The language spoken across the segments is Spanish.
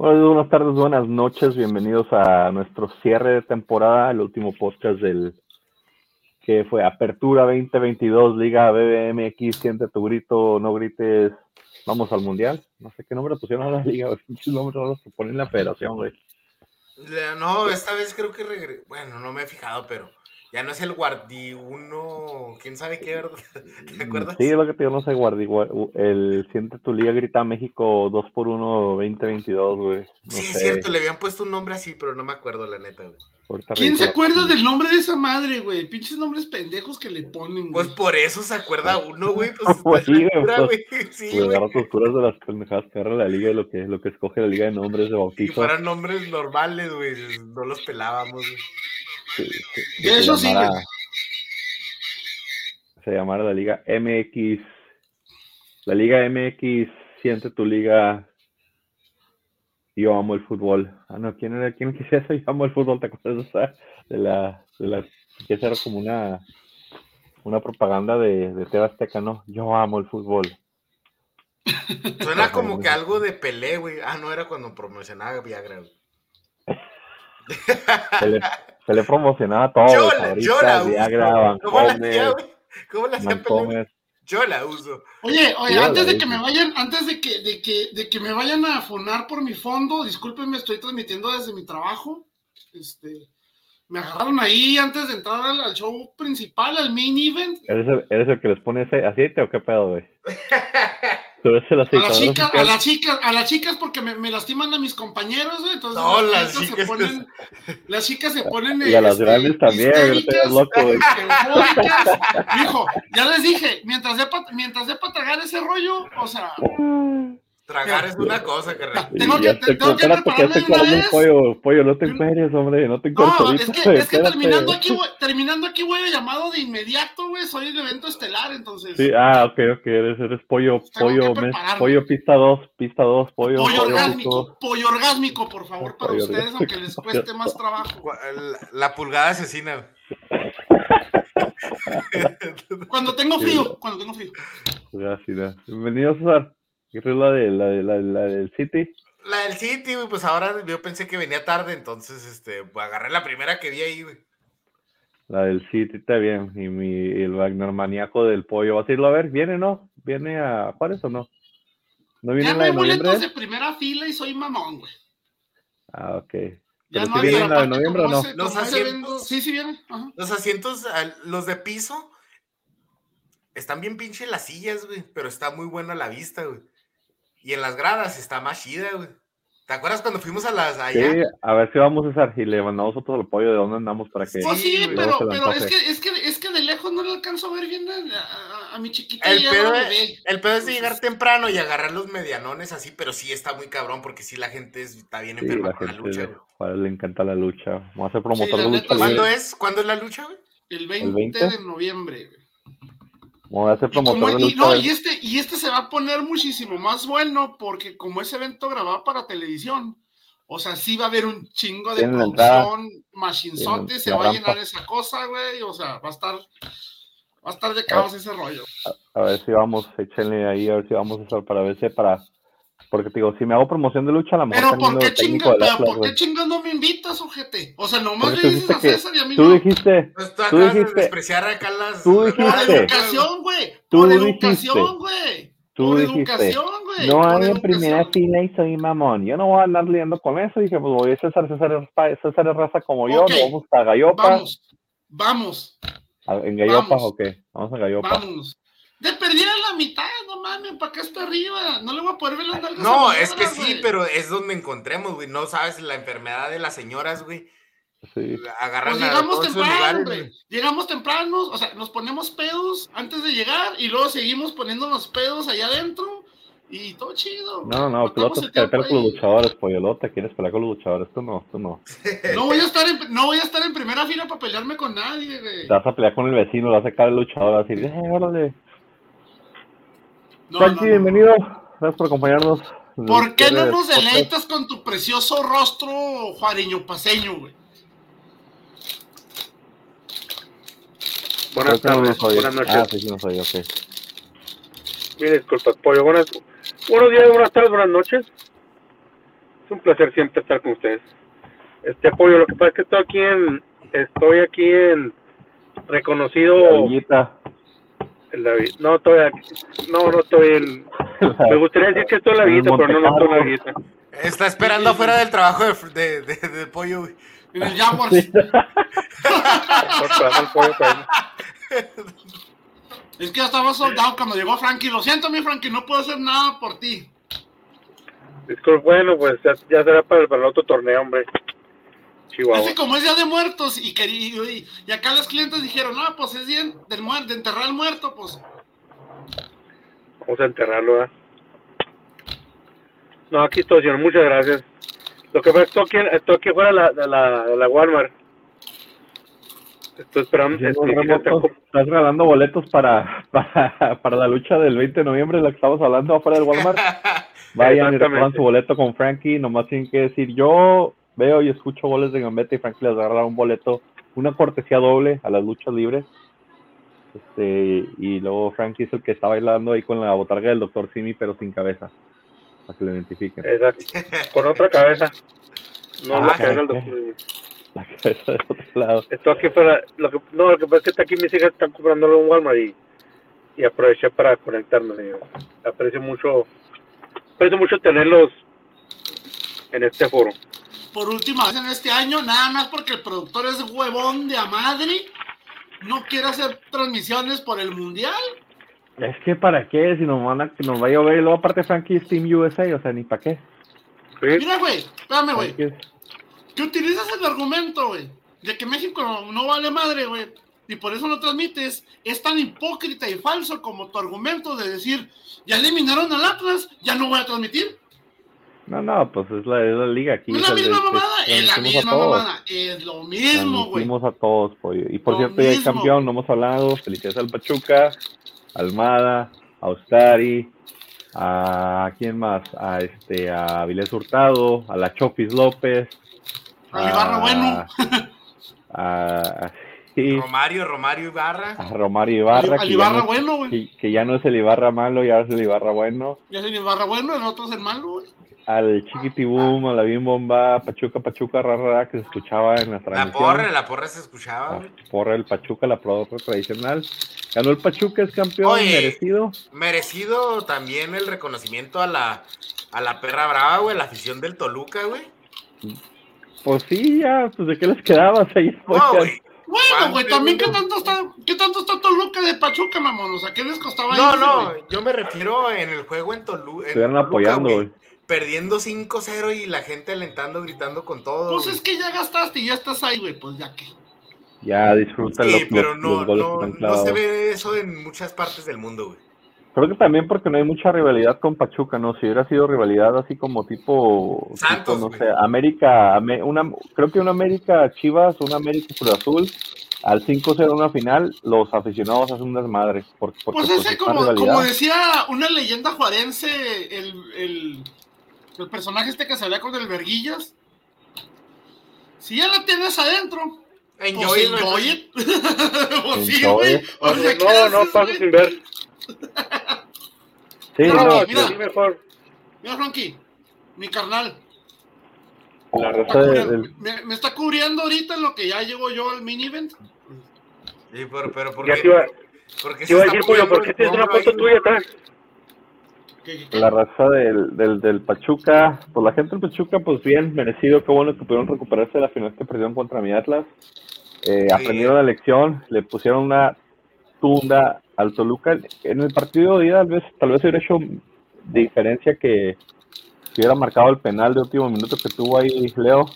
buenas tardes, buenas noches, bienvenidos a nuestro cierre de temporada, el último podcast del que fue Apertura 2022, Liga BBMX, siente tu grito, no grites, vamos al Mundial. No sé qué nombre pusieron a la Liga, qué nombre los que ponen la federación, güey. No, esta vez creo que regresó, bueno, no me he fijado, pero ya no es el Guardi 1, quién sabe qué, ¿verdad? ¿Te acuerdas? Sí, es lo que te digo, no sé, Guardi, el Siente tu Liga Grita México 2x1 2022, güey. sí, es cierto, le habían puesto un nombre así, pero no me acuerdo, la neta, güey. ¿Quién se acuerda del nombre de esa madre, güey? Pinches nombres pendejos que le ponen, Pues por eso se acuerda uno, güey. Pues, pues sí, güey. Pues, sí, güey. agarra de las pendejadas que agarra la liga y lo que, lo que escoge la liga de nombres de bautizo. Si fueran nombres normales, güey, no los pelábamos, güey. Sí, sí, eso sí. Se llamara la liga MX. La liga MX, siente tu liga yo amo el fútbol. Ah, no, ¿quién era? ¿Quién quisiera eso? Yo amo el fútbol, ¿te acuerdas de la, de la, que era como una, una propaganda de, de Azteca, ¿no? Yo amo el fútbol. Suena como que algo de Pelé, güey. Ah, no, era cuando promocionaba Viagra, güey. Se le, promocionaba todo. Yo la, yo la Viagra, ¿Cómo la hacía, güey? ¿Cómo la hacía Pelé? Yo la uso. Oye, oye, antes de que me vayan, antes de que, de que, de que me vayan a fonar por mi fondo, discúlpenme, estoy transmitiendo desde mi trabajo. Este, me agarraron ahí antes de entrar al, show principal, al main event. ¿Eres el, ¿Eres el que les pone ese aceite o qué pedo, güey? a, las chicas, a las chicas, a las chicas porque me, me lastiman a mis compañeros, güey. Entonces no, las, chicas, se ponen, las chicas se ponen. Y a las este, grandes también, loco, güey. Hijo, ya les dije, mientras de mientras de para tragar ese rollo, o sea. Tragar es una cosa, que Tengo que, te, tengo que prepararme una vez. Pollo, pollo, no te encueres, hombre, no te encueres. No, es que, es que terminando aquí, terminando aquí, güey, llamado de inmediato, güey, soy el evento estelar, entonces. Sí, ah, ok, ok, eres, eres pollo, pollo, pollo pista 2, pista 2, pollo. Pollo orgásmico, pollo orgásmico, por favor, para ustedes, aunque les cueste más trabajo. La pulgada asesina. cuando tengo frío, cuando tengo frío. Gracias, bienvenido, César. ¿Qué es la, de, la, de, la, del City? La del City, güey, pues ahora yo pensé que venía tarde, entonces este, pues agarré la primera que vi ahí, güey. La del City está bien. Y mi, el Wagner maníaco del pollo. ¿Vas a irlo a ver? ¿Viene, no? ¿Viene a Juárez o no? ¿No viene ya la de boletos de primera fila y soy mamón, güey. Ah, ok. ¿Pero si viene la de noviembre o no? los asientos, sí, sí viene. Los asientos, los de piso, están bien pinche las sillas, güey, pero está muy buena la vista, güey. Y en las gradas está más chida, güey. ¿Te acuerdas cuando fuimos a las allá? Sí, a ver si vamos a y le mandamos otro apoyo de dónde andamos para que. Sí, sí, pero, pero es, que, es, que, es que de lejos no le alcanzo a ver bien a, mi chiquita. El pedo, el pedo es de llegar temprano y agarrar los medianones así, pero sí está muy cabrón porque sí la gente está bien enferma la con la lucha. Le, le, encanta la lucha. Vamos a hacer promotor de lucha. ¿Cuándo es? ¿Cuándo es la lucha, güey? El 20, ¿El 20? de noviembre, güey y, no, y, este, y este se va a poner muchísimo más bueno porque como es evento grabado para televisión, o sea, sí va a haber un chingo de producción, machinzote, se va a llenar esa cosa, güey, o sea, va a estar, va a estar de caos ese rollo. A, ver si vamos, échenle ahí, a ver si vamos a estar para verse para porque te digo, si me hago promoción de lucha, a lo mejor. Pero ¿por qué, chinga, pero ¿por qué chingas no me invitas, ojete? O sea, nomás le dices a César y a mí tú Dijiste, pues tú dijiste. De despreciar acá las. Tú dijiste. Por educación, güey. Por educación, güey. Tú por dijiste, educación, güey. No hay en primera fila y soy mamón. Yo no voy a andar liando con eso. Dije, pues voy a César, César, César es raza como yo. Okay. Vamos a Gallopa. Vamos. Vamos. ¿En Gallopa o qué? Vamos a Gallopa. Vámonos. De perdida la mitad, no mames, para acá está arriba. No le voy a poder ver las nalgas. No, es que sí, pero es donde encontremos, güey. No sabes la enfermedad de las señoras, güey. Sí. Agarran pues llegamos temprano, güey. Llegamos temprano, o sea, nos ponemos pedos antes de llegar y luego seguimos poniéndonos pedos allá adentro y todo chido. No, no, tú vas a pelear con los luchadores, pollote. ¿Quieres pelear con los luchadores? Tú no, tú no. no, voy a estar en, no voy a estar en primera fila para pelearme con nadie, güey. Te vas a pelear con el vecino, vas a sacar el luchador así, eh, órale. No, bienvenido. Gracias por acompañarnos. ¿Por qué no nos deleitas con tu precioso rostro juareño paseño, güey? Buenas tardes, buenas noches. Ah, sí, sí, no soy, ok. Mire, disculpa, pollo. Buenas, buenos días, buenas tardes, buenas noches. Es un placer siempre estar con ustedes. Este apoyo, lo que pasa es que estoy aquí en, estoy aquí en reconocido. El David. No, todavía, no, no estoy en. Me gustaría decir que estoy en la guita, pero no, no estoy en la guita. Está esperando afuera del trabajo de, de, de, pollo, En el Jaguars. es que ya estaba soldado cuando llegó Frankie. Lo siento, mi Frankie, no puedo hacer nada por ti. Bueno, pues ya, será para el, para el otro torneo, hombre. Chihuahua. Es que como es día de muertos y, y, y acá los clientes dijeron, no, pues es bien del de enterrar al muerto, pues. Vamos a enterrarlo, ¿eh? No, aquí estoy, señor, muchas gracias. Lo que pasa es que estoy aquí, estoy aquí fuera de la, de la, de la Walmart. Estoy esperando. estás regalando boletos para, para, para, la lucha del 20 de noviembre, la que estamos hablando afuera del Walmart. Vayan y recojan su boleto con Frankie. Nomás tienen que decir: Yo veo y escucho goles de Gambetta y Frankie les agarra un boleto, una cortesía doble a las luchas libres. Este, y luego Frankie es el que está bailando ahí con la botarga del doctor Simi, pero sin cabeza. Para que lo identifiquen. Exacto. Con otra cabeza. No ah, la cabeza del doctor Simi la cabeza de otro lado. Esto aquí fuera, lo que, no, lo que pasa es que está aquí mis hijas están comprándolo en Walmart y, y aproveché para conectarme. Aprecio mucho, aprecio mucho tenerlos en este foro. Por última vez en este año, nada más porque el productor es huevón de a madre, no quiere hacer transmisiones por el mundial. Es que para qué, si nos van a, nos va a llover y luego aparte Frankie Steam USA, o sea, ni para qué. Mira, güey, espérame, güey que utilizas el argumento, güey, de que México no, vale madre, güey, y por eso no transmites, es tan hipócrita y falso como tu argumento de decir, ya eliminaron al Atlas, ya no voy a transmitir. No, no, pues es la, es la liga aquí. Es la misma mamada, es la misma mamada, es lo mismo, güey. a todos, pollo. Y por cierto, ya hay campeón, no hemos hablado. Felicidades al Pachuca, Almada, a Ostari, a quién más, a este, a Vilés Hurtado, a la Chopis López, a Ibarra bueno. A, Romario, Romario Ibarra. A Romario Ibarra. Al, Ibarra bueno, güey. Que, ya no es el Ibarra malo, ya es el Ibarra bueno. Ya es el Ibarra bueno, el otro es el malo, güey. Al Chiquitibum, a la Bim Bomba, Pachuca, Pachuca, rara, que se escuchaba en la transmisión. La porra, la porra se escuchaba. La porra, el Pachuca, la porra tradicional. Ganó el Pachuca, es campeón, merecido. Merecido también el reconocimiento a la, a la perra brava, güey, la afición del Toluca, güey. Pues sí, ya, pues de qué les quedaba, ahí Bueno, güey, también qué tanto está, qué tanto está Toluca de Pachuca, mamón, o sea, ¿qué les costaba No, no, yo me refiero en el juego en, Toluca. Estuvieron apoyando, güey. Perdiendo 5-0 y la gente alentando, gritando con todo. Pues es que ya gastaste y ya estás ahí, güey, pues ya que. Ya disfruta sí, pero no, no, no se ve eso en muchas partes del mundo, güey. Creo que también porque no hay mucha rivalidad con Pachuca, ¿no? Si hubiera sido rivalidad así como tipo, Santos, no sé, América, una, creo que una América Chivas, una América Cruz Azul, al 5-0 una final, los aficionados hacen un desmadre. Porque, pues, pues ese, como, como, decía una leyenda juarense, el, el, el, personaje este que salía con el Verguillas, si ya la tienes adentro, enjoy, pues enjoy it. pues sí, güey. no, no, paso sin ver. Sí, no, mira, mejor. Mira, Frankie, mi carnal. La me, me, está cubriendo ahorita en lo que ya llego yo al mini event. Sí, pero, pero ¿por qué? Te iba, ¿Por iba a decir, Julio, ¿por qué tienes una foto tuya atrás? La raza del, del, del, Pachuca, pues la gente del Pachuca, pues bien, merecido, qué bueno que pudieron recuperarse de la final que perdieron contra mi Atlas. Eh, Aprendieron la lección, le pusieron una tunda al Toluca. En el partido de ida, tal vez, tal vez hubiera hecho diferencia que, hubiera marcado el penal de último minuto que tuvo ahí Leo.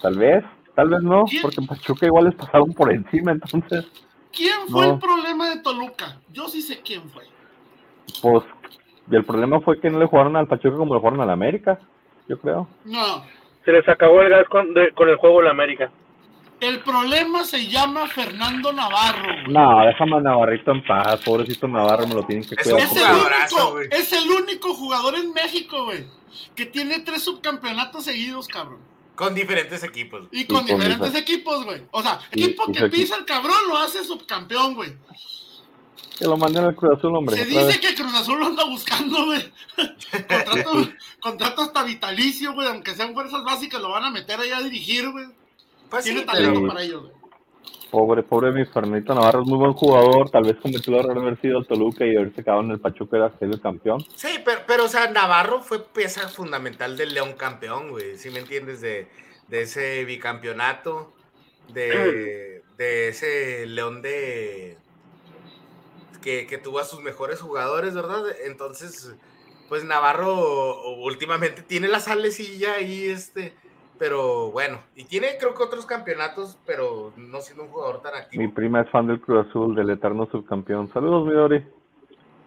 Tal vez, tal vez no, porque en Pachuca igual les pasaron por encima, entonces. ¿Quién fue el problema de Toluca? Yo sí sé quién fue. Pues el problema fue que no le jugaron al Pachuca como le jugaron al América, yo creo. No. Se les acabó el gas con, con el juego de la América. El problema se llama Fernando Navarro. No, déjame a Navarrito en paz. Pobrecito Navarro, me lo tienen que cuidar. Es, el único, es el único jugador en México, güey, que tiene tres subcampeonatos seguidos, cabrón. Con diferentes equipos. Y con, diferentes equipos, güey. O sea, equipo que pisa el cabrón lo hace subcampeón, güey. Que lo manden al Cruz Azul, hombre. Se dice que Cruz Azul lo anda buscando, güey. contrato, contrato hasta vitalicio, güey. Aunque sean fuerzas básicas, lo van a meter ahí a dirigir, güey. Pues Tiene talento para ellos, güey. Pobre, pobre mi Fernito Navarro es muy buen jugador. Tal vez cometió el error de haber sido el Toluca y haberse quedado en el Pachuca era ser el campeón. Sí, pero, pero, o sea, Navarro fue pieza fundamental del León campeón, güey. Si me entiendes? De, de ese bicampeonato, de, de ese León de que, tuvo a sus mejores jugadores, ¿verdad? Entonces, pues Navarro últimamente tiene la salecilla ahí, este, pero bueno, y tiene creo que otros campeonatos, pero no siendo un jugador tan activo. Mi prima es fan del Cruz Azul, del eterno subcampeón. Saludos, Midori.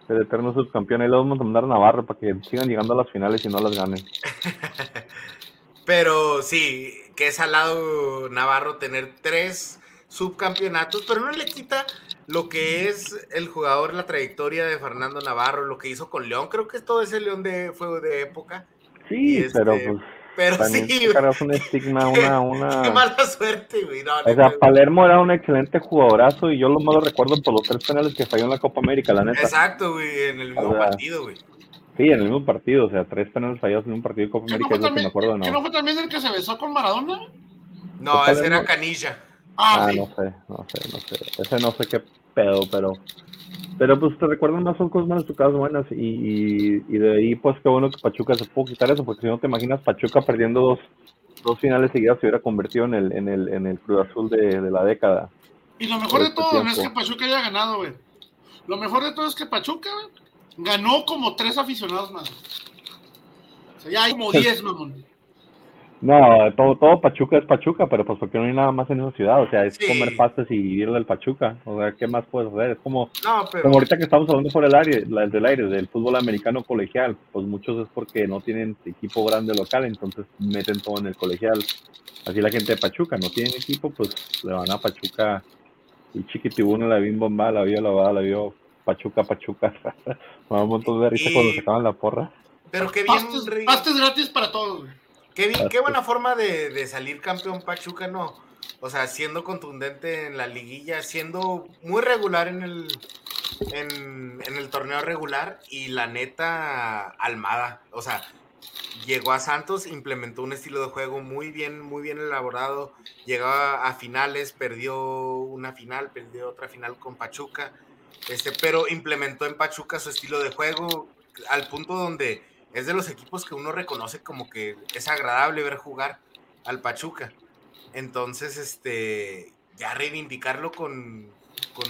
El eterno subcampeón. Ahí lo vamos a mandar a Navarro para que sigan llegando a las finales y no las ganen. pero sí, que es al lado Navarro tener tres subcampeonatos, pero no le quita lo que es el jugador, la trayectoria de Fernando Navarro, lo que hizo con León, creo que todo ese León de fue de época. Sí, pero este, pues pero sí, es un estigma, una, una... Qué mala suerte, güey. o sea, Palermo era un excelente jugadorazo y yo lo malo recuerdo por los tres penales que falló en la Copa América, la neta. Exacto, güey, en el mismo partido, güey. Sí, en el mismo partido, o sea, tres penales fallados en un partido de Copa América, es lo que me acuerdo de ¿Que no fue también el que se besó con Maradona? No, ese era Canilla. Ah, ah no sé, no sé, no sé. Ese no sé qué pedo, pero. Pero pues te recuerdan más son cosas malas, caso buenas. Y, y, de ahí, pues qué bueno que Pachuca se pudo quitar eso, porque si no te imaginas, Pachuca perdiendo dos, dos finales seguidas se hubiera convertido en el, en el, en el Cruz Azul de, de la década. Y lo mejor de este todo no es que Pachuca haya ganado, güey. Lo mejor de todo es que Pachuca ganó como tres aficionados más. O sea, ya hay como diez, mamón. No, todo, todo Pachuca es Pachuca, pero pues porque no hay nada más en esa ciudad, o sea, es comer pastas y vivir del Pachuca, o sea, ¿qué más puedes hacer? Es como, como ahorita que estamos hablando por el aire, del aire, del fútbol americano colegial, pues muchos es porque no tienen equipo grande local, entonces meten todo en el colegial. Así la gente de Pachuca no tiene equipo, pues le van a Pachuca y Chiquitibuno la vio bomba, la vio lavada, la vio Pachuca, Pachuca. Me da un montón de risa cuando se acaban la porra. Pero qué bien. Pastes, gratis para todos, güey. Qué, buena forma de, salir campeón Pachuca, ¿no? O sea, siendo contundente en la liguilla, siendo muy regular en el, en, el torneo regular y la neta, Almada. O sea, llegó a Santos, implementó un estilo de juego muy bien, muy bien elaborado, llegó a, finales, perdió una final, perdió otra final con Pachuca, este, pero implementó en Pachuca su estilo de juego al punto donde es de los equipos que uno reconoce como que es agradable ver jugar al Pachuca. Entonces, este, ya reivindicarlo con, con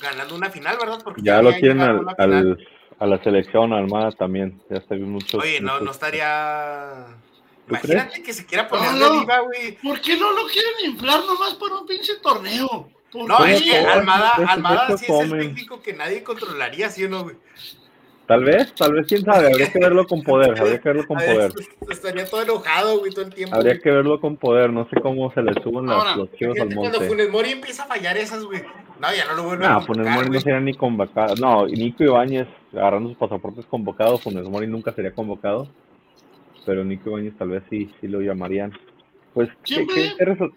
ganando una final, ¿verdad? Porque ya, lo tienen al, a la selección armada también. Ya está mucho. Oye, no, no estaría. Imagínate que se quiera poner no, de güey. ¿Por qué no lo quieren inflar nomás por un pinche torneo? No, es que Almada, Almada sí es el técnico que nadie controlaría, ¿sí o no, güey? Tal vez, tal vez, quién sabe, habría que verlo con poder, habría que verlo con poder. Estaría todo enojado, güey, todo el tiempo. Habría que verlo con poder, no sé cómo se le suben las, los chivos al monte. Cuando Funes Mori empieza a fallar esas, güey, no, ya no lo vuelve a convocar, Funes Mori no sería ni convocado, no, Nico Ibáñez agarrando sus pasaportes convocados, Funes Mori nunca sería convocado, pero Nico Ibáñez tal vez sí, sí lo llamarían. Pues, ¿qué, qué, qué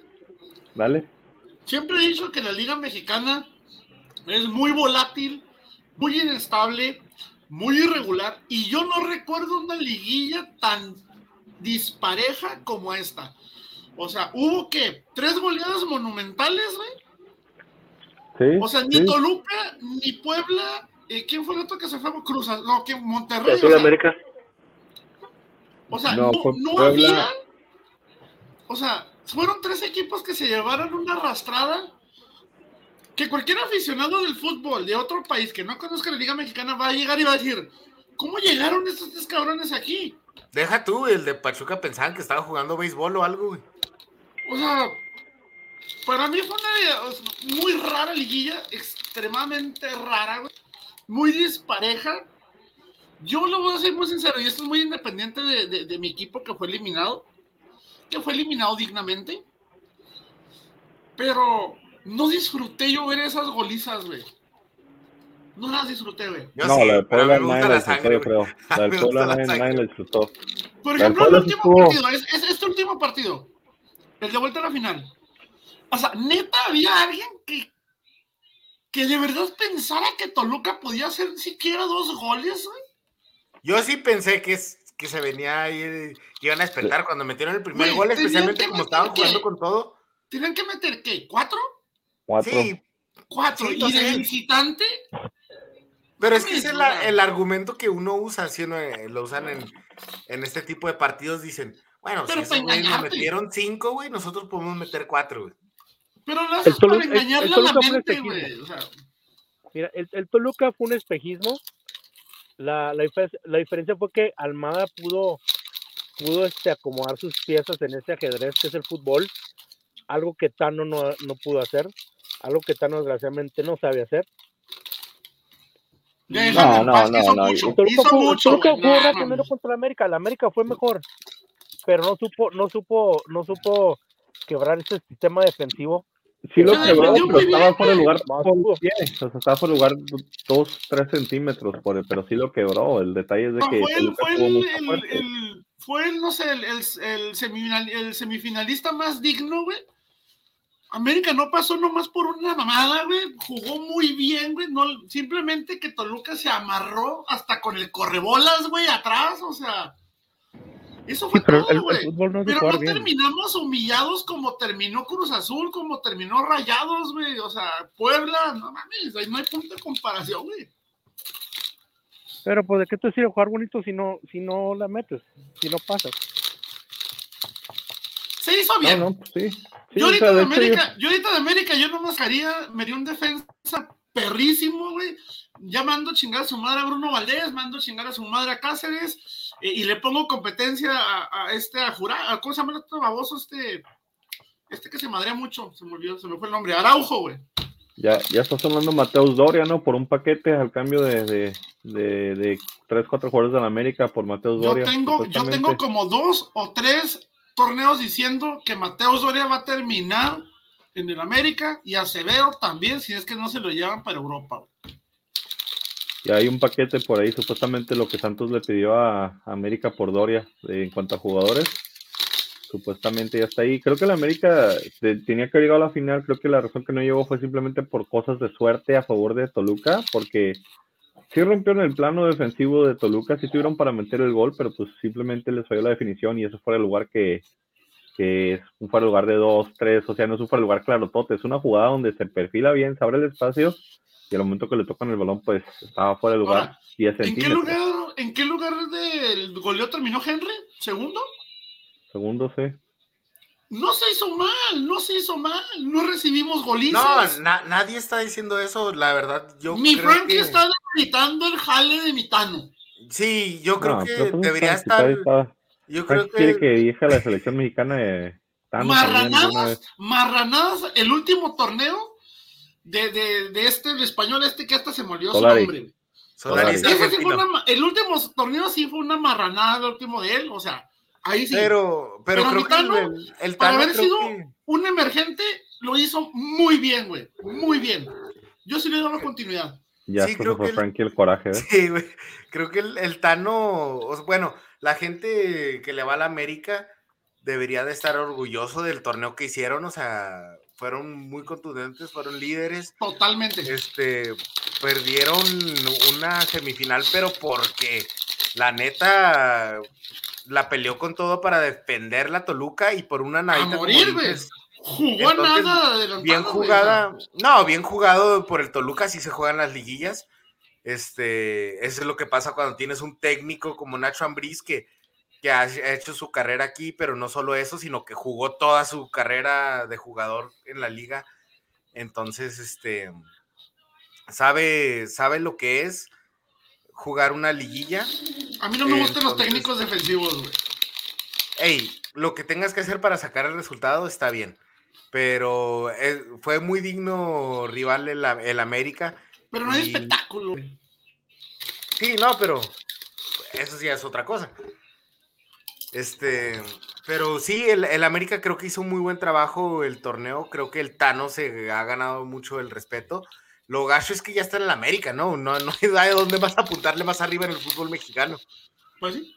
Dale. Siempre he dicho que la Liga Mexicana es muy volátil, muy inestable, muy irregular. Y yo no recuerdo una liguilla tan dispareja como esta. O sea, hubo que tres goleadas monumentales, güey. Sí, o sea, ni Toluca, ni Puebla, eh, ¿quién fue el otro que se fue a Cruz? No, que Monterrey. O sea, América. O sea, no, no, había. O sea, fueron tres equipos que se llevaron una arrastrada que cualquier aficionado del fútbol de otro país que no conozca la Liga Mexicana va a llegar y va a decir, ¿cómo llegaron estos tres cabrones aquí? Deja tú, el de Pachuca pensaban que estaba jugando béisbol o algo, güey. O sea, para mí fue una muy rara liguilla, extremadamente rara, güey. Muy dispareja. Yo lo voy a ser muy sincero, y esto es muy independiente de, de mi equipo que fue eliminado, que fue eliminado dignamente. Pero no disfruté yo ver esas golizas, güey. No las disfruté, güey. No, sí, la de Puebla nadie la disfrutó, yo creo. La del Puebla nadie la disfrutó. Por ejemplo, el último partido, es, este último partido, el de vuelta a la final. O sea, neta, había alguien que que de verdad pensara que Toluca podía hacer siquiera dos goles, güey. Yo sí pensé que, que se venía ahí, que iban a despertar cuando metieron el primer gol, especialmente como estaban jugando con todo. ¿Tienen que meter qué? ¿Cuatro? Cuatro. Sí. Cuatro. ¿Y de visitante? Pero es que es el, argumento que uno usa, si uno eh, lo usan en, en, este tipo de partidos, dicen, bueno, si esos güey nos metieron cinco, güey, nosotros podemos meter cuatro, güey. Pero lo haces para engañarle a la mente, güey. Mira, el, el, Toluca fue un espejismo. La, la, la, diferencia fue que Almada pudo, pudo este, acomodar sus piezas en ese ajedrez que es el fútbol, algo que Tano no, no pudo hacer, algo que Tano desgraciadamente no sabe hacer. No, no, no, no. Toluca jugó primero contra la América. La América fue mejor, pero no supo, no supo, no supo quebrar ese sistema defensivo. Sí lo quebró, pero estaba fuera de lugar. O sea, estaba fuera de lugar dos, tres centímetros, por, pero sí lo quebró. El detalle es de que. Fue el, fue el, el, fue el, no sé, el, el, semifinal, el semifinalista más digno, güey América no pasó nomás por una mamada, güey. Jugó muy bien, güey. No, simplemente que Toluca se amarró hasta con el correbolas, güey, atrás. O sea, eso fue todo, güey. pero no terminamos humillados como terminó Cruz Azul, como terminó Rayados, güey. O sea, Puebla, no mames, ahí no hay punto de comparación, güey. Pero pues de qué te sirve jugar bonito si no, si no la metes, si no pasas. Se hizo bien. No, no, pues sí yo, ahorita de América, yo... ahorita de América, yo nomás haría, me dio un defensa perrísimo, güey. Ya mando chingar a su madre a Bruno Valdés, mando chingar a su madre a Cáceres, eh, y le pongo competencia a, este, a Jurá, ¿cómo se llama otro baboso? Este, este que se madrea mucho, se me olvidó, se me fue el nombre, Araujo, güey. Ya, ya está sonando Mateus Doria, ¿no? Por un paquete al cambio de, de, de, de 3, 4 jugadores de la América por Mateus Doria. Yo tengo, yo tengo como dos o tres torneos diciendo que Mateo Soria va a terminar en el América y Acevedo también, si es que no se lo llevan para Europa. Y hay un paquete por ahí, supuestamente lo que Santos le pidió a América por Doria en cuanto a jugadores. Supuestamente ya está ahí. Creo que la América tenía que llegar a la final. Creo que la razón que no llegó fue simplemente por cosas de suerte a favor de Toluca, porque sí rompieron el plano defensivo de Toluca, sí tuvieron para meter el gol, pero pues simplemente les falló la definición y eso fue el lugar que, que es un fuera de lugar de dos, tres, o sea, no es un fuera de lugar claro, todo es una jugada donde se perfila bien, se abre el espacio y al momento que le tocan el balón, pues estaba fuera de lugar ¿en qué lugar, ¿En qué lugar del goleo terminó Henry? ¿Segundo? Segundo, sí no se hizo mal, no se hizo mal, no recibimos golizas. No, nadie está diciendo eso, la verdad. Yo mi Frankie está gritando el jale de Mitano. Sí, yo creo que debería estar. Yo creo que. quiere que dije la selección mexicana de Marranadas, marranadas, el último torneo de, de, de, este, el español este que hasta se murió su nombre. el último torneo sí fue una marranada, el último de él, o sea, Ahí sí. Pero, pero, creo que el, el para haber sido un emergente, lo hizo muy bien, güey. Muy bien. Yo sí le doy la continuidad. Ya sí, creo que Frankie el coraje. ¿eh? Sí, güey. Creo que el, Tano, bueno, la gente que le va a la América debería de estar orgulloso del torneo que hicieron, o sea, fueron muy contundentes, fueron líderes. Totalmente. Este, perdieron una semifinal, pero porque la neta la peleó con todo para defender la Toluca y por una nadita. A morir, Jugó nada Bien jugada. No, bien jugado por el Toluca, si se juegan las liguillas. Este, eso es lo que pasa cuando tienes un técnico como Nacho Ambriz que, que ha hecho su carrera aquí, pero no solo eso, sino que jugó toda su carrera de jugador en la liga. Entonces, este, sabe, sabe lo que es jugar una liguilla. A mí no me gustan los técnicos defensivos, güey. Ey, lo que tengas que hacer para sacar el resultado está bien. Pero eh, fue muy digno rival el, América. Pero no hay espectáculo. Sí, no, pero eso sí es otra cosa. Este, pero sí, el, el, América creo que hizo un muy buen trabajo el torneo. Creo que el Tano se ha ganado mucho el respeto. Lo gacho es que ya está en la América, ¿no? No, no hay de dónde vas a apuntarle más arriba en el fútbol mexicano. Pues sí.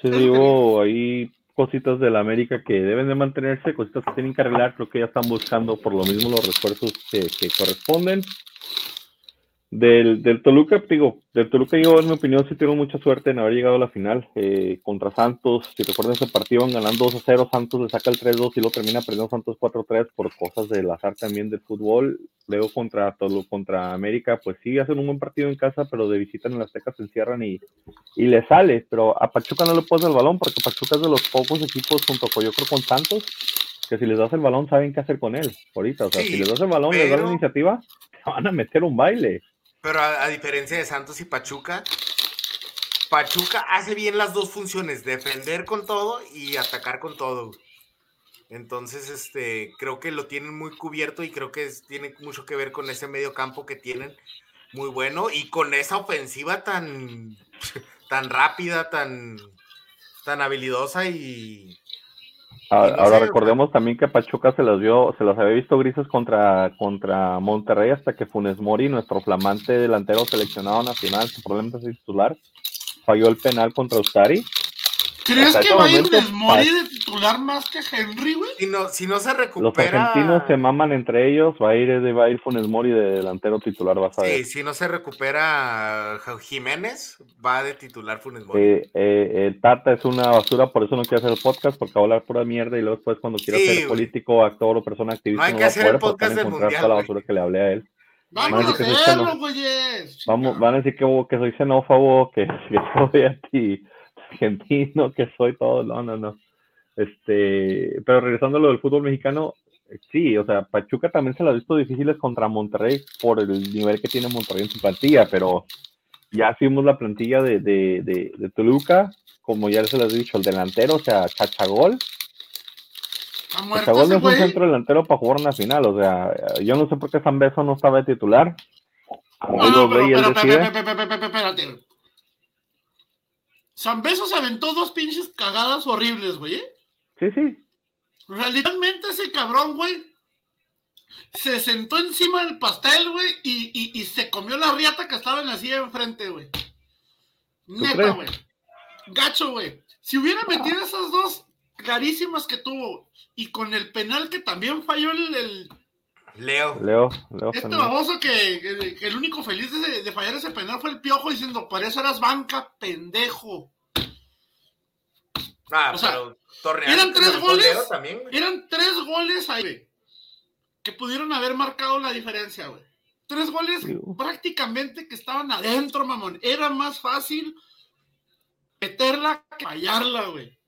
Sí, digo, ahí cositas de la América que deben de mantenerse, cositas que tienen que arreglar, creo que ya están buscando por lo mismo los refuerzos que, que corresponden. Del, del, Toluca, digo, del Toluca yo en mi opinión sí tengo mucha suerte en haber llegado a la final eh, contra Santos. Si recuerdan ese partido, van ganando 2 a 0, Santos le saca el 3-2 y luego termina perdiendo Santos 4-3 por cosas del azar también del fútbol. Luego contra Toluca, contra América, pues sí hacen un buen partido en casa, pero de visita en las Azteca se encierran y, y le sale. Pero a Pachuca no le pones el balón porque Pachuca es de los pocos equipos junto con yo creo con Santos que si les das el balón saben qué hacer con él ahorita. O sea, si les das el balón, les das la iniciativa, van a meter un baile. Pero a, diferencia de Santos y Pachuca, Pachuca hace bien las dos funciones, defender con todo y atacar con todo. Entonces, este, creo que lo tienen muy cubierto y creo que tiene mucho que ver con ese medio campo que tienen muy bueno y con esa ofensiva tan, tan rápida, tan, tan habilidosa y, Ahora, recordemos también que Pachuca se los vio, se los había visto grises contra, contra Monterrey hasta que Funes Mori, nuestro flamante delantero seleccionado nacional, su probablemente es titular, falló el penal contra Ustari. ¿Crees que va a ir Mori de titular más que Henry, güey? Si no, si no se recupera. Los argentinos se maman entre ellos, va a ir, va a ir Funes Mori de delantero titular, vas a ver. Sí, si no se recupera Jiménez, va de titular Funes Mori. Eh, eh, Tata es una basura, por eso no quiere hacer el podcast, porque va a hablar pura mierda y luego después cuando quiera ser político, actor o persona activista, no hay que hacer el podcast del mundial. Toda la basura que le hablé a él. Vamos a hacerlo, güey. Vamos, van a decir que, que soy xenófobo, que, que soy ti argentino que soy todo, no, no, no. Este, pero regresando a lo del fútbol mexicano, sí, o sea, Pachuca también se lo ha visto difíciles contra Monterrey por el nivel que tiene Monterrey en su plantilla, pero ya vimos la plantilla de, de, de, Toluca, como ya se les he dicho, el delantero, o sea, Chachagol. Chachagol no es un centro delantero para jugar una final, o sea, yo no sé por qué San Beso no estaba de titular. No, pero, espérate. San Beso se aventó dos pinches cagadas horribles, güey. ¿eh? Sí, sí. Realmente ese cabrón, güey, se sentó encima del pastel, güey, y, se comió la riata que estaba en la silla enfrente, güey. Neta, güey. Gacho, güey. Si hubiera metido esas dos clarísimas que tuvo y con el penal que también falló el, Leo. Leo, Leo Este baboso que, el único feliz de, fallar ese penal fue el piojo diciendo, por eso eras banca, pendejo. Ah, o sea, eran tres goles. eran tres goles ahí, Que pudieron haber marcado la diferencia, güey. Tres goles prácticamente que estaban adentro, mamón. Era más fácil meterla que fallarla, güey.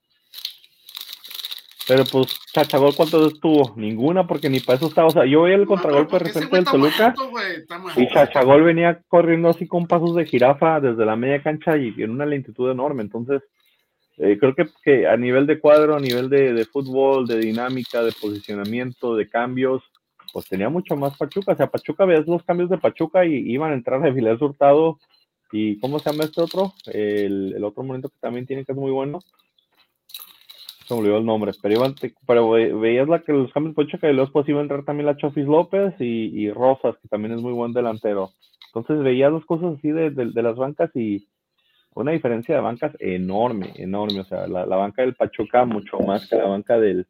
Pero pues, Chachagol, ¿cuántos tuvo? Ninguna, porque ni para eso estaba. O sea, yo veía el contragolpe de repente del Toluca. y Chachagol venía corriendo así con pasos de jirafa desde la media cancha y en una lentitud enorme. Entonces, eh, creo que, que, a nivel de cuadro, a nivel de, de, fútbol, de dinámica, de posicionamiento, de cambios, pues tenía mucho más Pachuca. O sea, Pachuca veías los cambios de Pachuca y iban a entrar de Vilés Hurtado. ¿Y cómo se llama este otro? El, otro momento que también tiene que es muy bueno se me olvidó el nombre, pero, pero veías la que los cambios de que y luego pues iba a entrar también la Chofis López y, Rosas, que también es muy buen delantero. Entonces veías las cosas así de, las bancas y una diferencia de bancas enorme, enorme. O sea, la, banca del Pachuca mucho más que la banca del,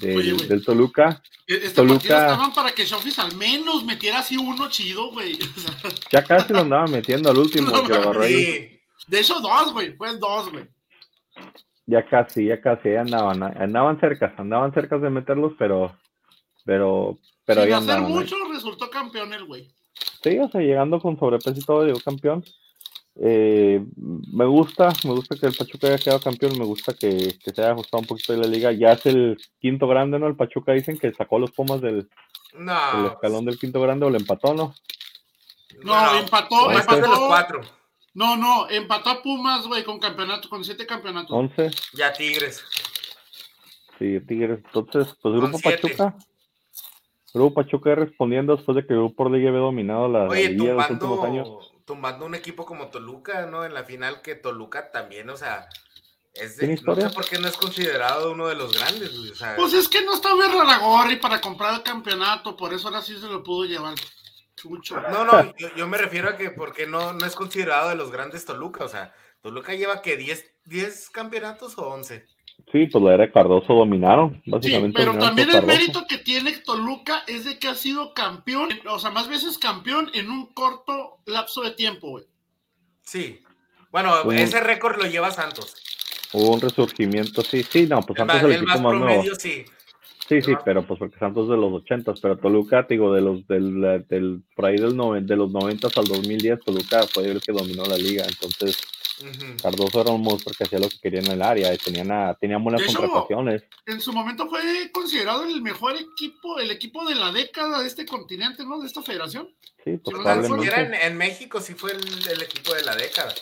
del, Toluca. E-, este Toluca estaban para que Chofis al menos metiera así uno chido, güey. ya casi lo andaba metiendo al último, que lo ahí. De hecho, dos, güey, fue dos, güey. Ya casi, ya casi, andaban, andaban cerca, andaban cerca de meterlos, pero, pero, pero Sin hacer mucho, resultó campeón el güey. Sí, o sea, llegando con sobrepeso y todo, llegó campeón. Eh, me gusta, me gusta que el Pachuca haya quedado campeón, me gusta que, se haya ajustado un poquito de la liga. Ya es el quinto grande, ¿no? El Pachuca dicen que sacó los Pumas del, escalón del quinto grande o le empató, ¿no? No, empató, empató. Los cuatro. No, no, empató a Pumas, güey, con campeonato, con siete campeonatos. Once. Ya Tigres. Sí, Tigres. Entonces, pues Grupo Pachuca. Grupo Pachuca respondiendo después de que el Grupo Liga había dominado la Oye, de los últimos años. Tumbando un equipo como Toluca, ¿no? En la final que Toluca también, o sea, es de, no sé por qué no es considerado uno de los grandes. O sea, pues es que no está Raragorri para comprar el campeonato, por eso ahora sí se lo pudo llevar. No, no, yo, me refiero a que porque no, no es considerado de los grandes Toluca, o sea, Toluca lleva que 10, 10 campeonatos o 11. Sí, pues la era de Cardoso dominaron, básicamente. Sí, pero también el mérito que tiene Toluca es de que ha sido campeón, o sea, más veces campeón en un corto lapso de tiempo, güey. Sí. Bueno, ese récord lo lleva Santos. Hubo un resurgimiento, sí, sí, no, pues Santos es el, equipo más, nuevo. Sí. Sí, sí, pero pues porque Santos de los ochentas, pero Toluca, digo, de los del, del por ahí del de los noventas al 2010, Toluca fue el que dominó la liga, entonces Cardoso era un monstruo que hacía lo que quería en el área y tenían, tenían buenas contrataciones. En su momento fue considerado el mejor equipo, el equipo de la década de este continente, ¿no? De esta federación. Sí, totalmente. En, en, México sí fue el, equipo de la década.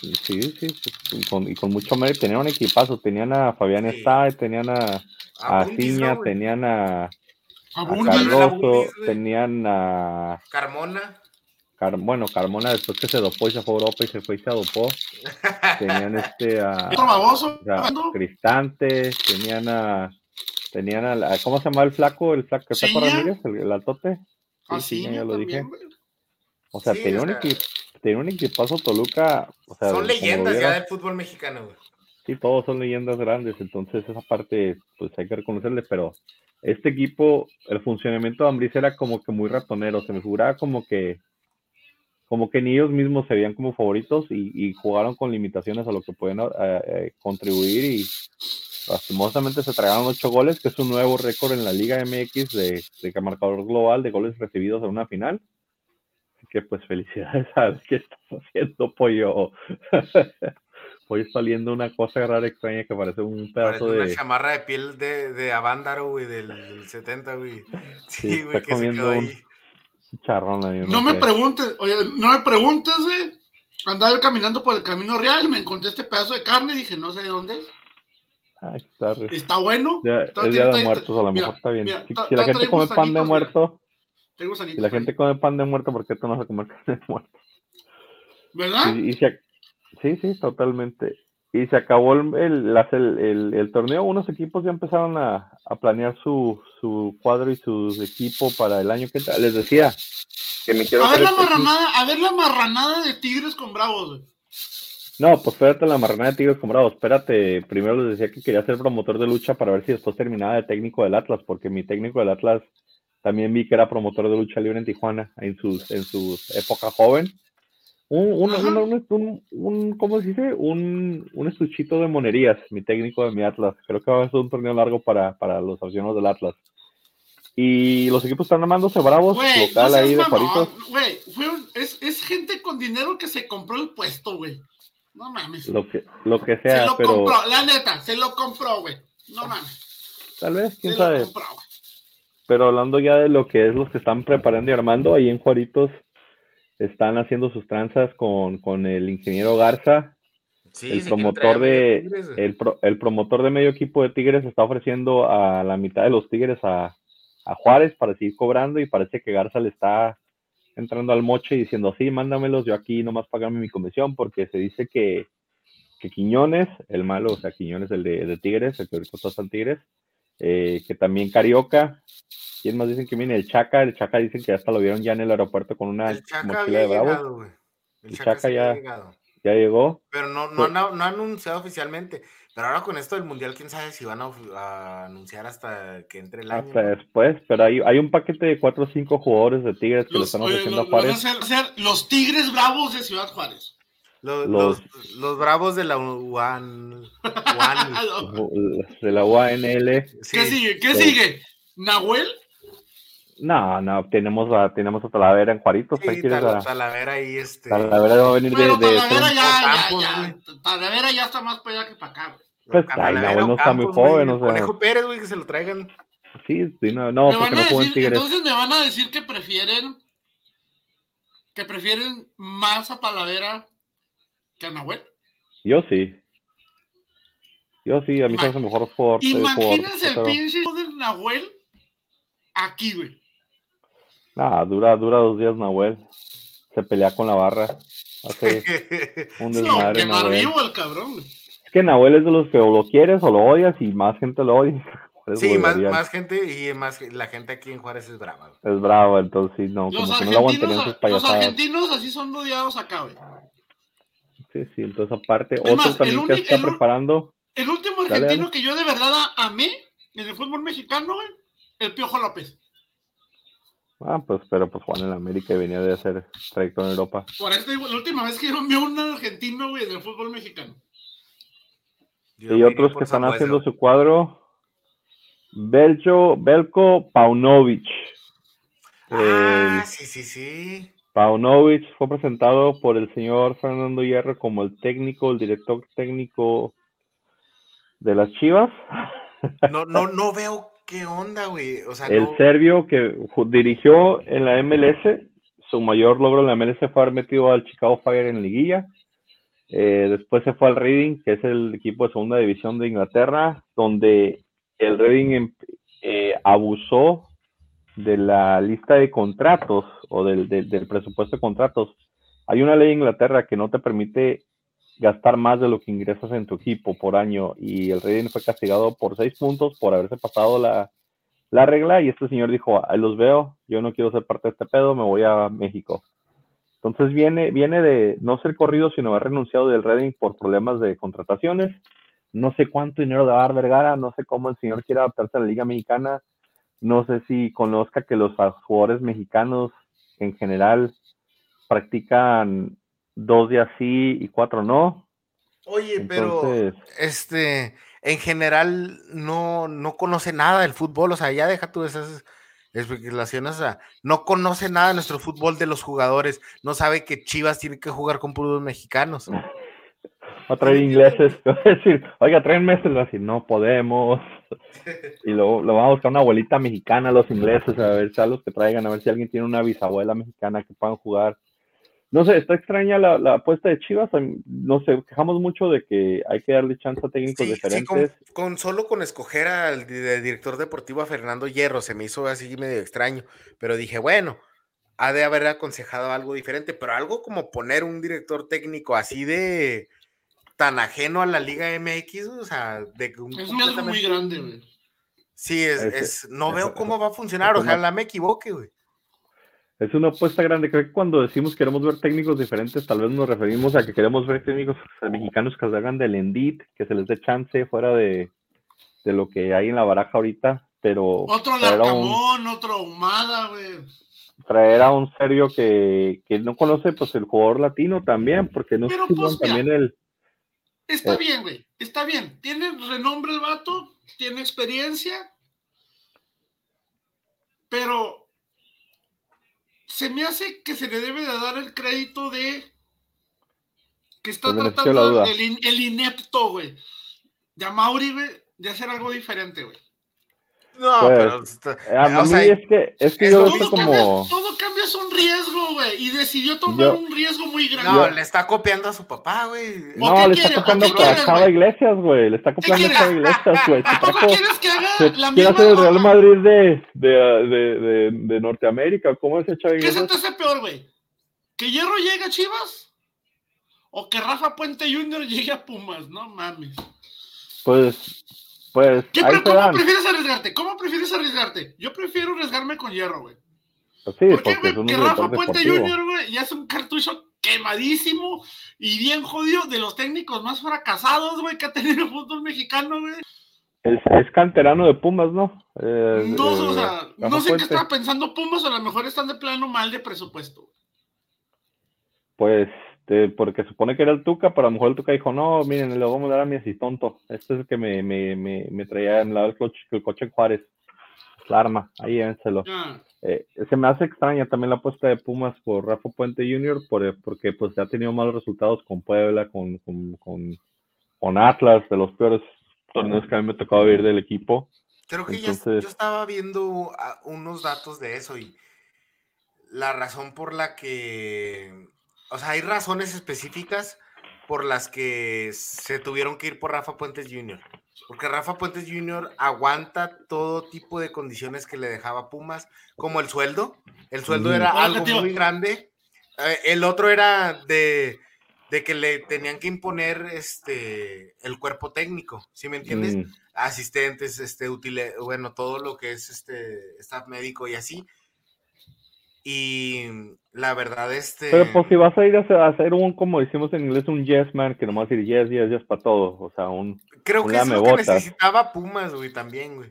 Sí, sí, y con, y con mucho mérito. Tenían un equipazo, tenían a Fabián sí. tenían a, a, Ciña, tenían a, a, Cardoso, tenían a Carmona bueno, Carmona después que se dopó y se fue a Europa y se fue y se adopó. tenían este a, Cristante, tenían a tenían a, ¿cómo se llama el flaco? El flaco está con Ramírez, el, el altote. Ah, sí, ya lo dije. O sea, tenía, un equipo, tenía un equipazo Toluca. O sea, son leyendas ya del fútbol mexicano, güey. Sí, todos son leyendas grandes, entonces esa parte pues hay que reconocerle, pero este equipo, el funcionamiento de Ambris era como que muy ratonero, se me figuraba como que como que ni ellos mismos se veían como favoritos y, jugaron con limitaciones a lo que pueden eh, eh, contribuir y lastimosamente se tragaron ocho goles, que es un nuevo récord en la Liga MX de, de marcador global de goles recibidos en una final. Así que pues felicidades a qué estás haciendo, Pollo. Pollo está saliendo una cosa rara extraña que parece un pedazo parece de... Una chamarra de piel de, de Avándaro, güey, del, 70, güey. Sí, güey, que se quedó ahí. No, me preguntes, oye, no me preguntes, güey. Andaba caminando por el camino real, me encontré este pedazo de carne y dije, no sé de dónde es. Ah, está, está bueno. Ya, está, es día de muertos, a lo mejor está bien. si, la gente come pan de muerto, si la gente come pan de muerto, ¿por qué tú no vas a comer pan de muerto? ¿Verdad? Y, sí, sí, totalmente. Y se acabó el, el, el, torneo, unos equipos ya empezaron a, a planear su, su, cuadro y su equipo para el año que les decía que me quiero a ver la marranada, a ver la marranada de Tigres con Bravos. No, pues espérate la marranada de Tigres con Bravos, espérate, primero les decía que quería ser promotor de lucha para ver si después terminaba de técnico del Atlas, porque mi técnico del Atlas también vi que era promotor de lucha libre en Tijuana en sus, en su época joven un, un, un, un, ¿cómo se dice? Un, un estuchito de monerías, mi técnico de mi Atlas. Creo que va a ser un torneo largo para, para los aficionados del Atlas. Y los equipos están armándose bravos, local ahí de Juaritos. Güey, es, es, gente con dinero que se compró el puesto, güey. No mames. Lo que, lo que sea, se lo pero... compró, la neta, se lo compró, güey. No mames. Tal vez, quién sabe. pero hablando ya de lo que es los que están preparando y armando, ahí en Juaritos están haciendo sus tranzas con, con el ingeniero Garza. el promotor de el, el, promotor de medio equipo de Tigres está ofreciendo a la mitad de los Tigres a, a, Juárez para seguir cobrando y parece que Garza le está entrando al moche y diciendo sí, mándamelos, yo aquí nomás pagarme mi comisión porque se dice que, que Quiñones, el malo, o sea, Quiñones el de, de Tigres, el que ahorita está en Tigres, eh, que también Carioca ¿Quién más dicen que viene? El Chaca, el Chaca dicen que hasta lo vieron ya en el aeropuerto con una mochila de Bravo. el, Chaca, ya, ya llegó. Pero no, no, no, no, ha anunciado oficialmente. Pero ahora con esto del Mundial, quién sabe si van a, anunciar hasta que entre el año. Hasta después, pero hay, hay un paquete de cuatro o cinco jugadores de Tigres que lo están ofreciendo a Juárez. los Tigres Bravos de Ciudad Juárez. Los, los, los, bravos de la UAN, de la UANL. ¿Qué sigue? ¿Qué sigue? ¿Nahuel? No, no, tenemos a, tenemos a Talavera en Juaritos. Sí, Talavera ahí, este. Talavera va a venir de, de, Talavera, ya, ya, Talavera ya está más para allá que para acá, Pues, ay, Nahuel no está muy joven, o sea. Conejo Pérez, güey, que se lo traigan. Sí, sí, no, no, porque no decir, Tigres. Entonces me van a decir que prefieren que prefieren más a Talavera que a Nahuel. Yo sí. Yo sí, a mí se me hace mejor por. Imagínense el pinche de Nahuel aquí, güey. Ah, dura, dura dos días Nahuel. Se pelea con la barra. Hace un desmadre. No, vivo el cabrón. Es que Nahuel es de los que o lo quieres o lo odias y más gente lo odia. Sí, más, más, gente y más la gente aquí en Juárez es brava. Es brava, entonces sí, no, los como que no lo sus. Los argentinos así son odiados acá, güey. Sí, sí, entonces aparte, otro también que está preparando El último argentino que yo de verdad amé en el fútbol mexicano, el Piojo López. Ah, pues, pero pues Juan en América venía de hacer trayecto en Europa. Por eso digo, la última vez que yo vi a un argentino, güey, del fútbol mexicano. y otros que están haciendo su cuadro, Belcho, Belko Paunovic. Ah, sí, sí, sí. Paunovic fue presentado por el señor Fernando Hierro como el técnico, el director técnico de las Chivas. No, no, no veo qué onda, güey. el serbio que dirigió en la MLS, su mayor logro en la MLS fue haber metido al Chicago Fire en liguilla. Eh, después se fue al Reading, que es el equipo de segunda división de Inglaterra, donde el Reading eh, abusó de la lista de contratos o del, del, presupuesto de contratos. Hay una ley en Inglaterra que no te permite gastar más de lo que ingresas en tu equipo por año y el Reading fue castigado por seis puntos por haberse pasado la, la regla y este señor dijo, ahí los veo, yo no quiero ser parte de este pedo, me voy a México. Entonces viene, viene de no ser corrido, sino haber renunciado del Reading por problemas de contrataciones. No sé cuánto dinero de dar Vergara, no sé cómo el señor quiere adaptarse a la Liga Mexicana, no sé si conozca que los jugadores mexicanos en general practican dos días sí y cuatro no. Oye, pero este, en general no, no conoce nada del fútbol, o sea, ya deja tú esas especulaciones, o sea, no conoce nada de nuestro fútbol de los jugadores, no sabe que Chivas tiene que jugar con puros mexicanos. A traer ingleses, va a decir, oiga, traen meses, a decir, no podemos. Y luego lo vamos a buscar una abuelita mexicana, los ingleses, a ver si a los que traigan, a ver si alguien tiene una bisabuela mexicana que puedan jugar. No sé, está extraña la, la, apuesta de Chivas. No sé, quejamos mucho de que hay que darle chance a técnicos diferentes. Sí, con, solo con escoger al director deportivo a Fernando Hierro se me hizo así medio extraño. Pero dije, bueno, ha de haber aconsejado algo diferente. Pero algo como poner un director técnico así de tan ajeno a la Liga MX, o sea, de un. Es muy grande, güey. Sí, es, es, no veo cómo va a funcionar. Ojalá me equivoque, güey. Es una apuesta grande. Creo que cuando decimos queremos ver técnicos diferentes, tal vez nos referimos a que queremos ver técnicos mexicanos que se hagan del Endit, que se les dé chance fuera de, lo que hay en la baraja ahorita. Pero otro Larcamón, otro Humada, güey. Traer a un serio que, no conoce pues el jugador latino también, porque no pero, pues, también el. Está eh, bien, güey. Está bien. Tiene renombre el vato, tiene experiencia. Pero se me hace que se le debe de dar el crédito de que está tratando el, el, inepto, güey. De Mauri, güey, de hacer algo diferente, güey. No, pues, pero. A mí es que, es que yo veo como. Es un riesgo, güey. Y decidió tomar un riesgo muy grande. No, le está copiando a su papá, güey. No, le está copiando a Chava Iglesias, güey. Le está copiando a Chava Iglesias, güey. ¿Tampoco quieres que haga la misma hacer el Real Madrid de, de, de, de, de Norteamérica? ¿Cómo es el Chava Iglesias? ¿Qué se te hace peor, güey? ¿Que Hierro llegue a Chivas? ¿O que Rafa Puente Jr. llegue a Pumas? No mames. Pues pues. ¿Cómo prefieres arriesgarte? ¿Cómo prefieres arriesgarte? Yo prefiero arriesgarme con hierro, güey. Pues sí, porque, güey, que Rafa Puente Jr., güey, ya es un cartucho quemadísimo y bien jodido de los técnicos más fracasados, güey, que ha tenido el fútbol mexicano, güey. Es, es, canterano de Pumas, ¿no? Eh, no, o sea, no sé qué estaba pensando Pumas, a lo mejor están de plano mal de presupuesto. Pues este, porque supone que era el Tuca, pero a lo mejor el Tuca dijo, no, miren, le vamos a dar a mi así tonto. Este es el que me, me, me, me traía en lado el coche, el coche Juárez. La arma, ahí énselo. Ah. Eh, se me hace extraña también la apuesta de Pumas por Rafa Puente Jr., por, porque pues ya ha tenido malos resultados con Puebla, con, con, con, con Atlas, de los peores torneos que a mí me tocado ver del equipo. Creo que ya, yo estaba viendo ah, unos datos de eso y la razón por la que o sea, hay razones específicas por las que se tuvieron que ir por Rafa Puentes Jr. Porque Rafa Puentes Jr. aguanta todo tipo de condiciones que le dejaba Pumas, como el sueldo. El sueldo era algo muy grande. Eh, el otro era de, que le tenían que imponer este el cuerpo técnico, ¿sí me entiendes? Mm. Asistentes, este, útiles, bueno, todo lo que es este staff médico y así. Y la verdad, este. Pero pues si vas a ir a hacer un, como decimos en inglés, un yes man, que nomás decir yes, yes, yes para todo. O sea, un. Creo que es lo que necesitaba Pumas, güey, también, güey.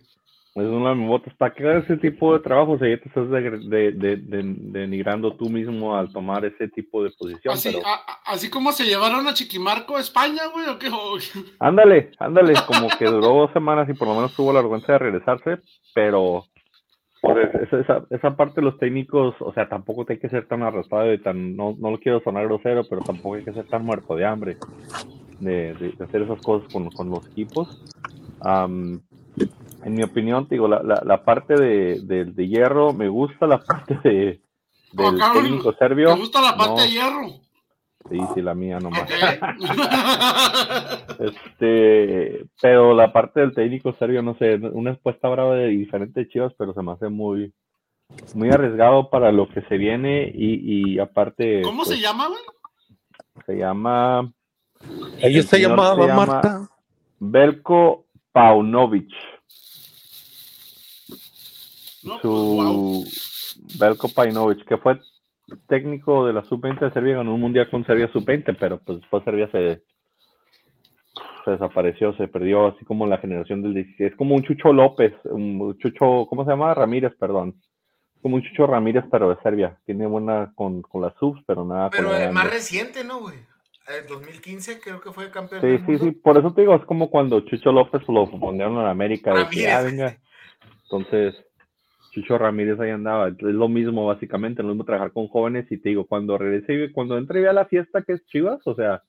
Es una botas. ¿Para qué ese tipo de trabajo? O sea, ya te estás de, de, denigrando tú mismo al tomar ese tipo de posición. Así, así como se llevaron a Chiquimarco a España, güey, ¿o qué? Ándale, ándale, como que duró dos semanas y por lo menos tuvo la vergüenza de regresarse, pero pues, esa, esa parte de los técnicos, o sea, tampoco hay que ser tan arrastrado y tan, no, no lo quiero sonar grosero, pero tampoco hay que ser tan muerto de hambre de, hacer esas cosas con, con los equipos en mi opinión, digo, la, la, la parte de, de, hierro, me gusta la parte de, del técnico serbio. ¿Me gusta la parte de hierro? Sí, sí, la mía nomás. este, pero la parte del técnico serbio, no sé, una expuesta brava de diferentes chivas, pero se me hace muy, muy arriesgado para lo que se viene y, y aparte. ¿Cómo se pues, llama, güey? Se llama. Ella se llamaba Marta. Belko Paunovic. Pues, su Belko Pajinovic, que fue técnico de la sub-20 de Serbia, ganó un mundial con Serbia sub-20, pero pues después Serbia se, desapareció, se perdió, así como la generación del 16. Es como un Chucho López, un Chucho, ¿cómo se llama? Ramírez, perdón. Como un Chucho Ramírez, pero de Serbia. Tiene buena con, con las subs, pero nada. Pero con más reciente, ¿no, güey? En 2015 creo que fue campeón. Sí, sí, sí. Por eso te digo, es como cuando Chucho López lo pondieron en América. De que, ah, venga. Entonces, Chucho Ramírez ahí andaba. Es lo mismo, básicamente, lo mismo trabajar con jóvenes. Y te digo, cuando regresé, cuando entré a la fiesta que es Chivas, o sea,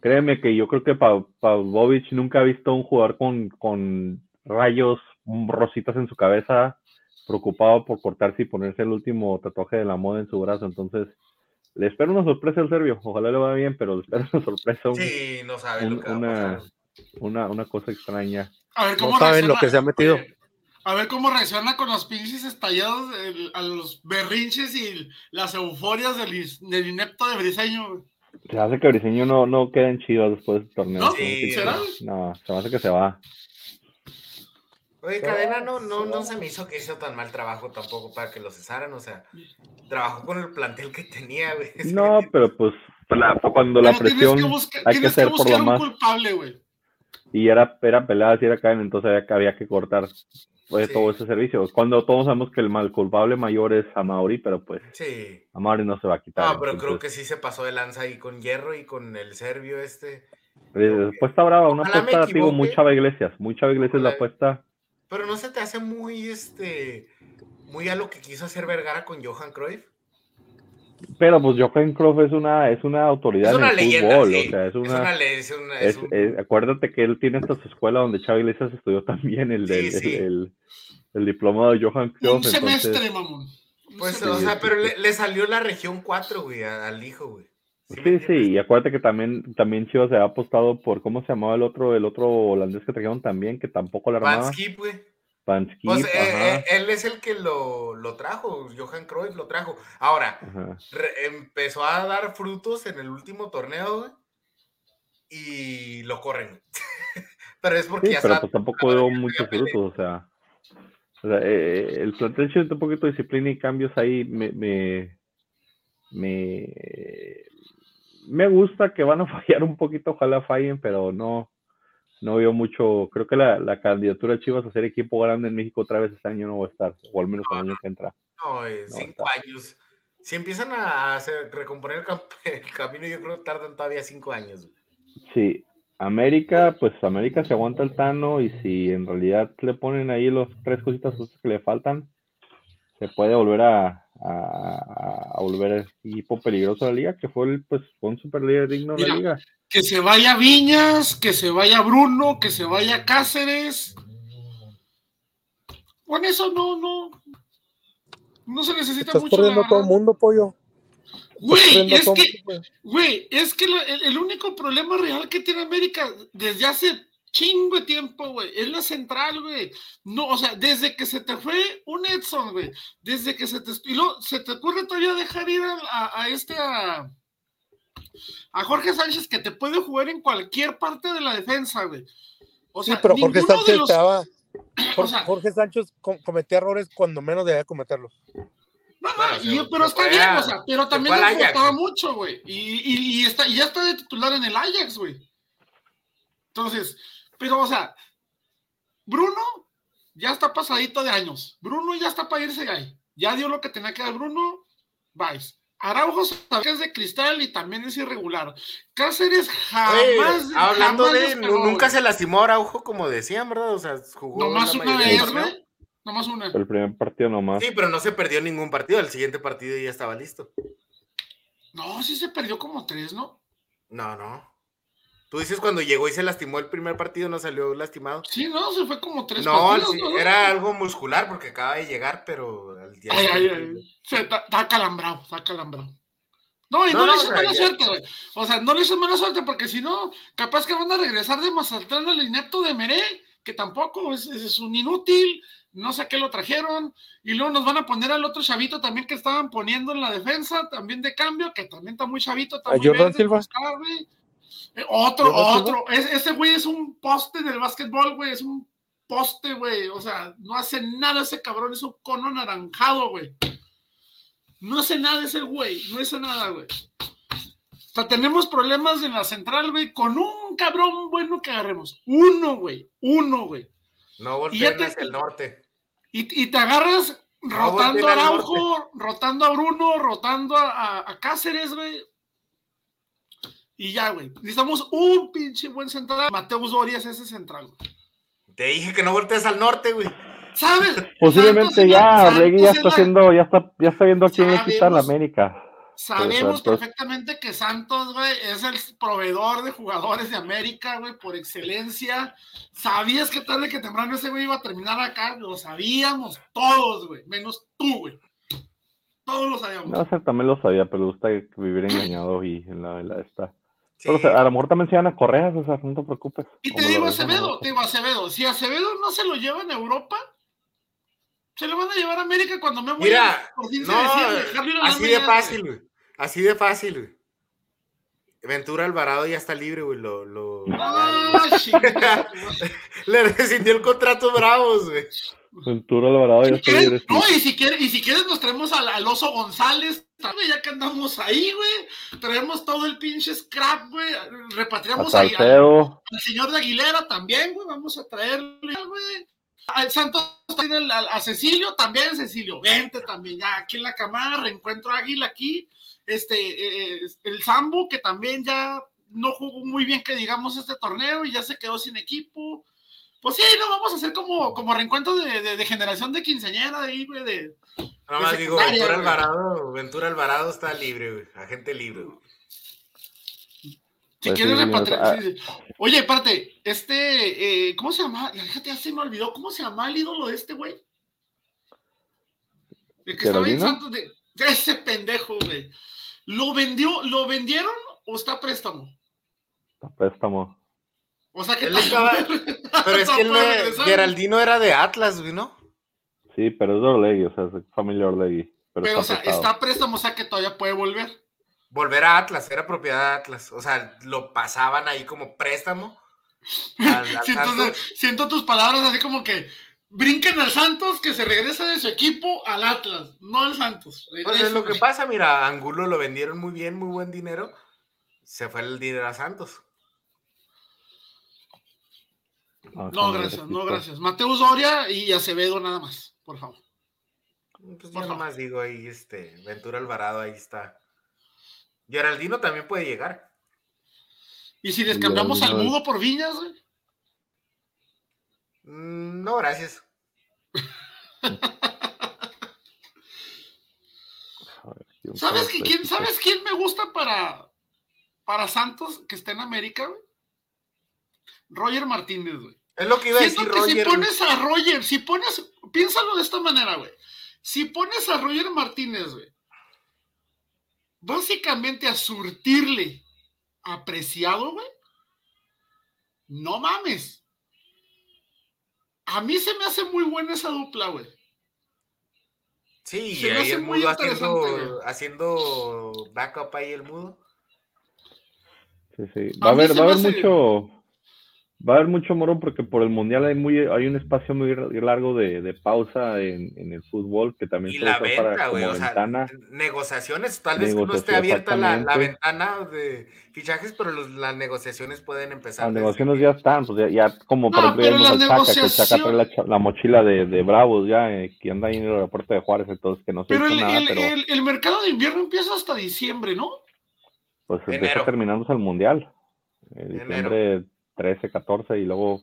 créeme que yo creo que Pavlovich nunca ha visto un jugador con, con rayos, rositas en su cabeza, preocupado por cortarse y ponerse el último tatuaje de la moda en su brazo. Entonces, le espero una sorpresa al serbio. Ojalá le vaya bien, pero le espero una sorpresa. sí, no sabe lo que una, una, una, cosa extraña. A ver, ¿cómo no saben lo que se ha metido a ver cómo reacciona con los pinches estallados, a los berrinches y las euforias del, inepto de Briseño. Se hace que Briseño no, no quede en Chivas después del torneo. ¿No? ¿Será? No, se hace que se va. Oye, Cadena no, no, no se me hizo que hizo tan mal trabajo tampoco para que lo cesaran, o sea, trabajó con el plantel que tenía, güey. No, pero pues cuando la presión hay que ser por lo más. Culpable, y era, era pelada, si era cadena, entonces había, había que cortar pues, todo ese servicio. Cuando todos sabemos que el mal culpable mayor es Amauri, pero pues sí. Amauri no se va a quitar. No, pero creo que sí se pasó de lanza ahí con Hierro y con el serbio este. Después está brava, una apuesta, digo, muy Chava Iglesias, muy Chava Iglesias la apuesta. Pero no se te hace muy, este, muy a lo que quiso hacer Vergara con Johan Cruyff. Pero pues Johan Cruyff es una, es una autoridad en el fútbol, o sea, es una, es una, es acuérdate que él tiene hasta su escuela donde Chava Iglesias estudió también el, del, el, el, diplomado de Johan Cruyff. Un semestre, mamón. Pues, o sea, pero le, salió la región 4, güey, al hijo, güey. Sí, sí, y acuérdate que también, también Chivas se ha apostado por, ¿cómo se llamaba el otro, el otro holandés que trajeron también, que tampoco la armaba? güey. Pues, eh, eh, él es el que lo, trajo, Johan Cruyff lo trajo. Ahora, empezó a dar frutos en el último torneo, y lo corren. pero es porque ya Pero pues tampoco dio muchos frutos, o sea. Eh, el plantel tiene un poquito de disciplina y cambios ahí me, me, me, me gusta que van a fallar un poquito, ojalá fallen, pero no, no veo mucho, creo que la, la, candidatura de Chivas a ser equipo grande en México otra vez este año no va a estar, o al menos el año que entra. No, cinco años. Si empiezan a hacer, recomponer el, camino, yo creo que tardan todavía cinco años. Sí, América, pues América se aguanta el Tano y si en realidad le ponen ahí los tres cositas que le faltan, se puede volver a, a, a volver equipo peligroso de la liga, que fue el, pues, un super líder digno de la liga. Que se vaya Viñas, que se vaya Bruno, que se vaya Cáceres. Con eso no, no, no se necesita Estás mucho. corriendo todo el mundo, pollo. Güey, es que, güey, es que el, el, único problema real que tiene América desde hace chingo de tiempo, güey. Es la central, güey. No, o sea, desde que se te fue un Edson, güey. Desde que se te. Y se te ocurre todavía dejar ir a, a, este. A, a, Jorge Sánchez, que te puede jugar en cualquier parte de la defensa, güey. O sea, sí, pero Jorge Sánchez estaba. Jorge, Sánchez cometía errores cuando menos debía cometerlos. No, no, pero está bien, o sea, pero también le gustaba mucho, güey. Y, y, está, y ya está de titular en el Ajax, güey. Entonces, pero, o sea, Bruno ya está pasadito de años. Bruno ya está para irse ahí. Ya dio lo que tenía que dar Bruno. Vais. Araujo es de cristal y también es irregular. Cáceres jamás. hablando de. Nunca se lastimó Araujo, como decían, ¿verdad? O sea, jugó. Nomás una vez, güey. Nomás una. El primer partido nomás. Sí, pero no se perdió ningún partido. El siguiente partido ya estaba listo. No, sí se perdió como tres, ¿no? No, no. Tú dices cuando llegó y se lastimó el primer partido, no salió lastimado. Sí, no, se fue como tres no, partidos. No, era algo muscular porque acaba de llegar, pero al día ay, ay, ay. Se, está, calambrado, está calambrado. No, y no, le hizo mala suerte, güey. O sea, no le hizo mala suerte porque si no, capaz que van a regresar de Mazatlán al inepto de Meré, que tampoco es, es, un inútil, no sé a qué lo trajeron, y luego nos van a poner al otro chavito también que estaban poniendo en la defensa, también de cambio, que también está muy chavito. Está muy Jordan Silva. Eh, otro, otro. ese güey es un poste del básquetbol, güey. Es un poste, güey. O sea, no hace nada ese cabrón. Es un cono naranjado, güey. No hace nada ese güey. No hace nada, güey. O sea, tenemos problemas en la central, güey, con un cabrón bueno que agarremos. Uno, güey. Uno, güey. No volteen hacia el norte. Y, te agarras rotando a Araujo, rotando a Bruno, rotando a, a Cáceres, güey. Y ya, güey. Necesitamos un pinche buen central. Mateus Dorias ese central. Te dije que no voltees al norte, güey. ¿Sabes? Posiblemente ya, Reggie ya está haciendo, ya está, ya está viendo a quién le quita la América. Sabemos perfectamente que Santos, güey, es el proveedor de jugadores de América, güey, por excelencia. Sabías que tarde que temprano ese güey iba a terminar acá, lo sabíamos todos, güey, menos tú, güey. Todos lo sabíamos. No, o también lo sabía, pero gusta vivir engañado y en la, en la esta a lo mejor también se van a correr, o sea, no te preocupes. Y te digo Acevedo, te digo Acevedo, si Acevedo no se lo lleva en Europa, se lo van a llevar a América cuando me voy Mira, a, no, así de fácil, güey. Así de fácil, güey. Ventura Alvarado ya está libre, güey. Lo, lo... Le rescindió el contrato Bravos, güey. Ventura Alvarado ya está libre. No, y si, quieres, y si quieres nos traemos al oso González, ya que andamos ahí, güey. Traemos todo el pinche scrap, güey. Repatriamos ahí al, señor de Aguilera también, güey. Vamos a traerle, güey. Al Santos tiene a, Cecilio también, Cecilio. Vente también, ya aquí en la cámara, reencuentro a Águila aquí. Este, eh, el Sambo, que también ya no jugó muy bien, que digamos, este torneo y ya se quedó sin equipo. Pues sí, no, vamos a hacer como, como reencuentro de, de, generación de quinceañera de ahí, güey, de, Nada más digo, Ventura Alvarado, Ventura Alvarado está libre, güey. Agente libre, güey. Si pues quieres repatriar. Oye, espérate, este, eh, ¿cómo se llama? Fíjate, ya se me olvidó, ¿cómo se llama el ídolo de este güey? El que estaba en Santos de. Ese pendejo, güey. ¿Lo vendió, lo vendieron o está a préstamo? Está a préstamo. O sea que estaba... Pero es que el Geraldino era de Atlas, güey, ¿no? Sí, pero es de Orlegui, o sea, es familia Orlegui. Pero, pero está o sea, está préstamo, o sea que todavía puede volver. Volver a Atlas, era propiedad de Atlas. O sea, lo pasaban ahí como préstamo. siento, tus palabras así como que brinquen al Santos, que se regresa de su equipo al Atlas, no al Santos. Pues es lo que pasa, mira, Angulo lo vendieron muy bien, muy buen dinero. Se fue el dinero a Santos. No, gracias, no, gracias. Mateus Doria y Acevedo nada más por favor. Pues yo nomás digo ahí, este, Ventura Alvarado, ahí está. Geraldino también puede llegar. ¿Y si les cambiamos al mudo por Viñas, mm, no, gracias. ¿Sabes, quién, ¿Sabes quién me gusta para, para Santos que está en América, güey? Roger Martínez, güey. Es lo que iba a decir Roger. Si pones a Roger, si pones, piénsalo de esta manera, güey. Si pones a Roger Martínez, güey, básicamente a surtirle apreciado, güey, no mames. A mí se me hace muy buena esa dupla, güey. Sí, se me hace muy haciendo, haciendo backup ahí el mudo. Sí, sí. Va a, haber, va a haber mucho Va a haber mucho morón porque por el mundial hay muy hay un espacio muy largo de, de pausa en, en, el fútbol que también y la venta, güey, o sea, negociaciones, tal vez no esté abierta la, la, ventana de fichajes, pero los, las negociaciones pueden empezar. Las negociaciones ya están, pues ya, ya como por ejemplo ya negociación... Chaca, que Chaca la, la, mochila de, de Bravos ya, eh, que anda ahí en el aeropuerto de Juárez, entonces que no se pero el, nada, el, pero el, el, mercado de invierno empieza hasta diciembre, ¿no? Pues empieza terminándose el mundial. En diciembre Enero 13, 14 y luego...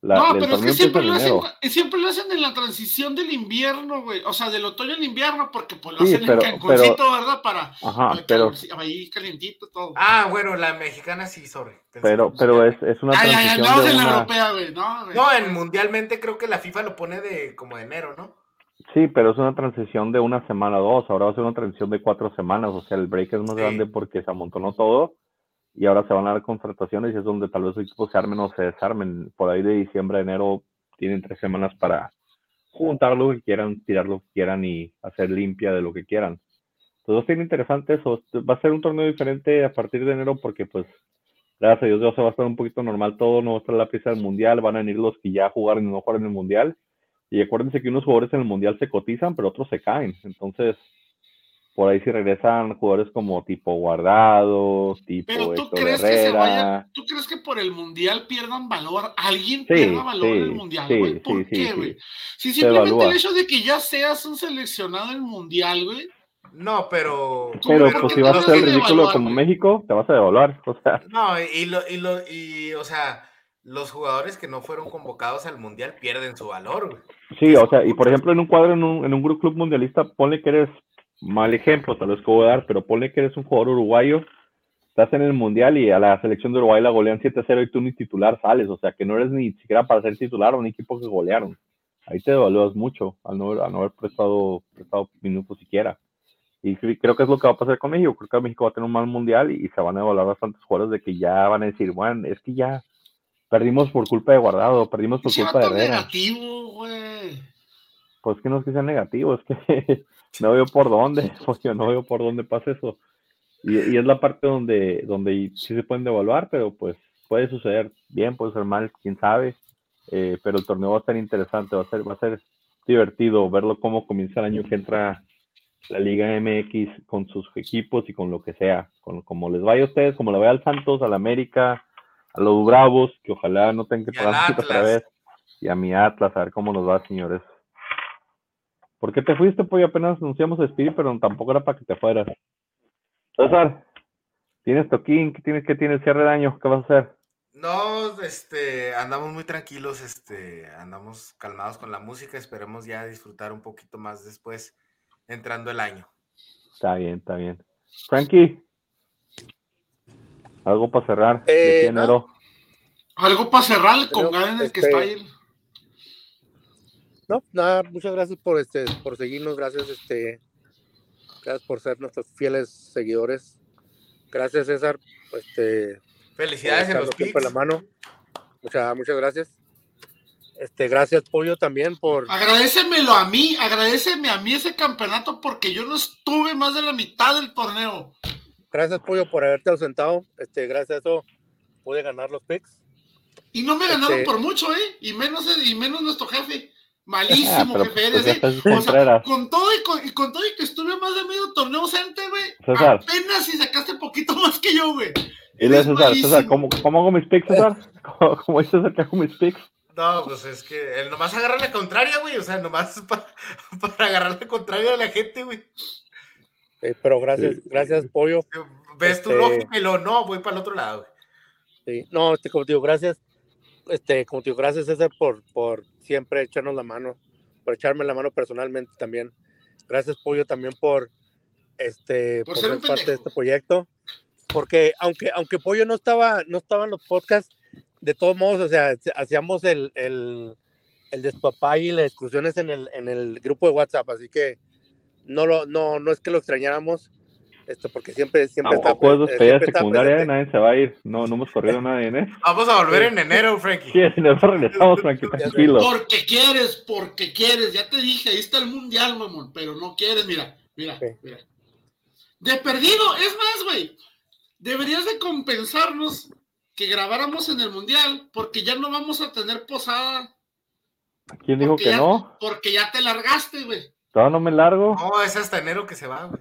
La, no, pero es que siempre lo, hacen, siempre lo hacen en la transición del invierno, güey. O sea, del otoño al invierno, porque pues lo sí, hacen pero, en Cancuncito, pero, ¿verdad? Para, ajá, para pero, ahí calientito todo. Ah, bueno, la mexicana sí, sorry. Pero, pero es, es una ay, transición ay, no, de en una... la europea, güey. No, güey. no, en mundialmente creo que la FIFA lo pone de como de enero, ¿no? Sí, pero es una transición de una semana o dos. Ahora va a ser una transición de cuatro semanas. O sea, el break es más sí. grande porque se amontonó todo y ahora se van a dar contrataciones y es donde tal vez los equipos se armen o se desarmen. Por ahí de diciembre a enero tienen tres semanas para juntar lo que quieran, tirar lo que quieran y hacer limpia de lo que quieran. Entonces tiene interesante eso. Va a ser un torneo diferente a partir de enero porque pues gracias a Dios ya se va a estar un poquito normal todo, no va a estar la prisa del mundial, van a venir los que ya jugaron y no jugaron el mundial. Y acuérdense que unos jugadores en el mundial se cotizan, pero otros se caen. Entonces, por ahí si regresan jugadores como tipo Guardado, tipo Pero tú Héctor crees Herrera. que se vaya, ¿tú crees que por el mundial pierdan valor? ¿Alguien sí, pierda valor sí, en el mundial, güey? Sí, ¿Por qué, güey? Si simplemente el hecho de que ya seas un seleccionado en el mundial, güey. No, pero. Pero pues si vas a ser ridículo evaluar, como México, te vas a devaluar. O sea. No, y lo, y lo, y, o sea, los jugadores que no fueron convocados al mundial pierden su valor, güey. Sí, o sea, y por ejemplo, en un cuadro, en un, en un club mundialista, ponle que eres mal ejemplo, tal vez que voy a dar, pero ponle que eres un jugador uruguayo, estás en el mundial y a la selección de Uruguay la golean 7-0 y tú ni titular sales, o sea que no eres ni siquiera para ser titular a un equipo que golearon. Ahí te devalúas mucho al no, al no haber prestado, prestado minutos siquiera. Y creo que es lo que va a pasar con México. Creo que México va a tener un mal mundial y, y se van a evaluar bastantes jugadores de que ya van a decir, bueno, es que ya perdimos por culpa de Guardado, perdimos por culpa de Herrera. negativo, güey. Pues que no es que sea negativo, es que no veo por dónde, no veo por dónde pasa eso. Y, y, es la parte donde, donde sí se pueden devaluar, pero pues puede suceder bien, puede ser mal, quién sabe. Eh, pero el torneo va a estar interesante, va a ser, va a ser divertido verlo cómo comienza el año que entra la Liga MX con sus equipos y con lo que sea, con como les vaya a ustedes, como le vaya al Santos, al América, a los Bravos, que ojalá no tengan que parar otra vez, y a mi Atlas, a ver cómo nos va, señores. ¿Por qué te fuiste? Pues apenas anunciamos a Speedy, pero tampoco era para que te fueras. César, tienes toquín, ¿qué tienes, qué tienes cierre de año? ¿Qué vas a hacer? No, este, andamos muy tranquilos, este, andamos calmados con la música, esperemos ya disfrutar un poquito más después, entrando el año. Está bien, está bien. Frankie, algo para cerrar. Eh, enero. Algo para cerrar con ganas este... que está ahí. No, nada, muchas gracias por este, por seguirnos, gracias, este, gracias por ser nuestros fieles seguidores. Gracias, César. Este, Felicidades en los la mano. Muchas, muchas gracias. Este, gracias, Pollo, también por. Agradecemelo a mí, agradeceme a mí ese campeonato porque yo no estuve más de la mitad del torneo. Gracias, Pollo, por haberte ausentado. Este, gracias a eso pude ganar los picks. Y no me ganaron este... por mucho, ¿eh? Y menos, y menos nuestro jefe. Malísimo, ah, jefe, eres, ¿eh? O sea, con todo y con, y con, todo y que estuve más de medio torneo ausente, güey. Apenas si sacaste poquito más que yo, güey. Y le César, César, ¿cómo, ¿cómo, hago mis picks, César? ¿Cómo, cómo es César que hago mis picks? No, pues es que él nomás agarra la contraria, güey. O sea, nomás para, para agarrar la contraria de la gente, güey. Eh, pero gracias, sí. gracias, Pollo. Ves este... tu lógica y lo no, voy para el otro lado, güey. Sí, no, este, como te digo, gracias. Este, como te digo, gracias, César, por, por siempre echarnos la mano, por echarme la mano personalmente también. Gracias, Pollo, también por, este, por, por ser, ser parte de este proyecto. Porque aunque, aunque Pollo no estaba, no estaba en los podcasts, de todos modos, o sea, hacíamos el, el, el despapá y las discusiones en el, en el grupo de WhatsApp, así que no, lo, no, no es que lo extrañáramos, esto porque siempre siempre está pues despedida secundaria nadie se va a ir no no hemos corrido a nadie ¿eh? vamos a volver en enero Frankie sí en enero regresamos Frankie tranquilo porque quieres porque quieres ya te dije ahí está el mundial mamón pero no quieres mira mira sí. mira de perdido es más güey deberías de compensarnos que grabáramos en el mundial, porque ya no vamos a tener posada. ¿Quién dijo que no? Porque ya te largaste, güey. Todavía no me largo. No, es hasta enero que se va, güey.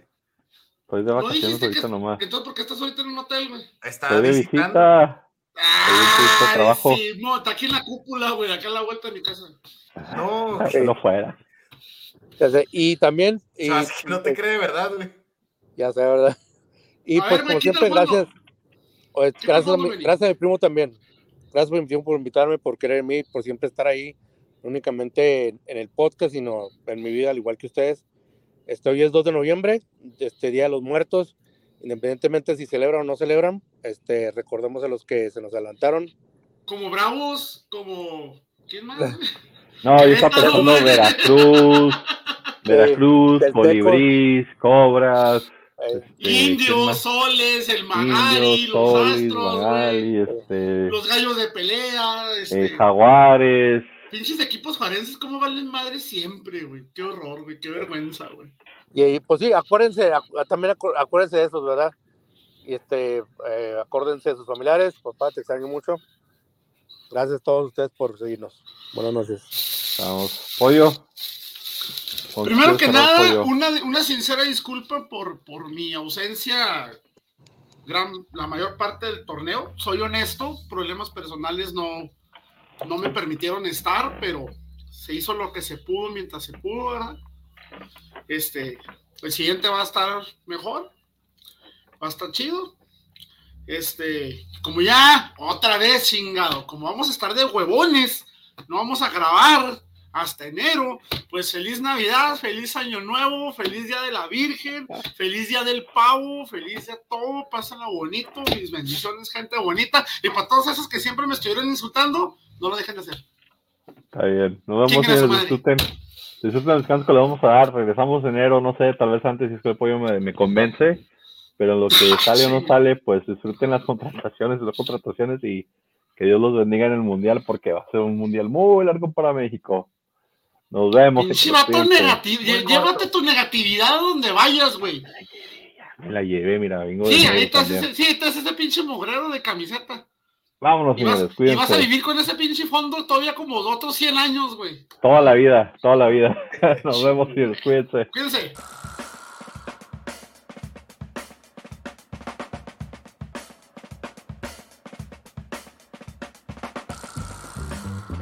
Estoy de vacaciones ahorita nomás. Entonces, ¿por qué estás ahorita en un hotel, güey? Está Estoy de visita. Ah, trabajo. Sí, no, está aquí en la cúpula, güey, acá a la vuelta de mi casa. No, no fuera. Y también. Y, o sea, no te cree, ¿verdad, güey? Ya sé, ¿verdad? Y pues, como siempre, gracias. gracias, a mi, gracias a mi primo también. Gracias por, mi por invitarme, por querer en mí, por siempre estar ahí, únicamente en, el podcast, sino en mi vida, al igual que ustedes. Este, hoy es 2 de noviembre, este Día de los Muertos, independientemente si celebran o no celebran, este, recordemos a los que se nos adelantaron. Como Bravos, como... ¿Quién más? No, yo estaba pensando Veracruz, Veracruz, Colibris, Cobras. Este, indios, soles, el Magali, los astros, este, los gallos de pelea, este, eh, jaguares. Pinches equipos farenses, ¿cómo valen madre siempre, güey? Qué horror, güey, qué vergüenza, güey. Y pues sí, acuérdense, también acuérdense de eso, ¿verdad? Y este, eh, acuérdense de sus familiares, papá, te extraño mucho. Gracias a todos ustedes por seguirnos. Buenas noches. Vamos. Pollo. Primero que nada, una, una, sincera disculpa por, por mi ausencia gran, la mayor parte del torneo. Soy honesto, problemas personales no, no me permitieron estar, pero se hizo lo que se pudo mientras se pudo, ¿verdad? Este, el siguiente va a estar mejor, va a estar chido. Este, como ya, otra vez chingado, como vamos a estar de huevones, no vamos a grabar hasta enero. Pues feliz Navidad, feliz Año Nuevo, feliz Día de la Virgen, feliz Día del Pavo, feliz día todo, pásenlo bonito, mis bendiciones, gente bonita. Y para todos esos que siempre me estuvieron insultando, no lo dejen de hacer. Está bien, nos vemos y disfruten. Disfruten el descanso que le vamos a dar. Regresamos en enero, no sé, tal vez antes si es que el pollo me, me convence. Pero lo que sale o no sale, pues disfruten las contrataciones, las contrataciones y que Dios los bendiga en el mundial porque va a ser un mundial muy largo para México. Nos vemos. llévate tu negatividad donde vayas, güey. Me la llevé, mira, vengo sí, de ahí estás ese, sí, estás ese pinche mugrero de camiseta. Vámonos, señores, cuídense. Y vas a vivir con ese pinche fondo todavía como otros 100 años, güey. Toda la vida, toda la vida. Nos vemos, señores, cuídense. Cuídense.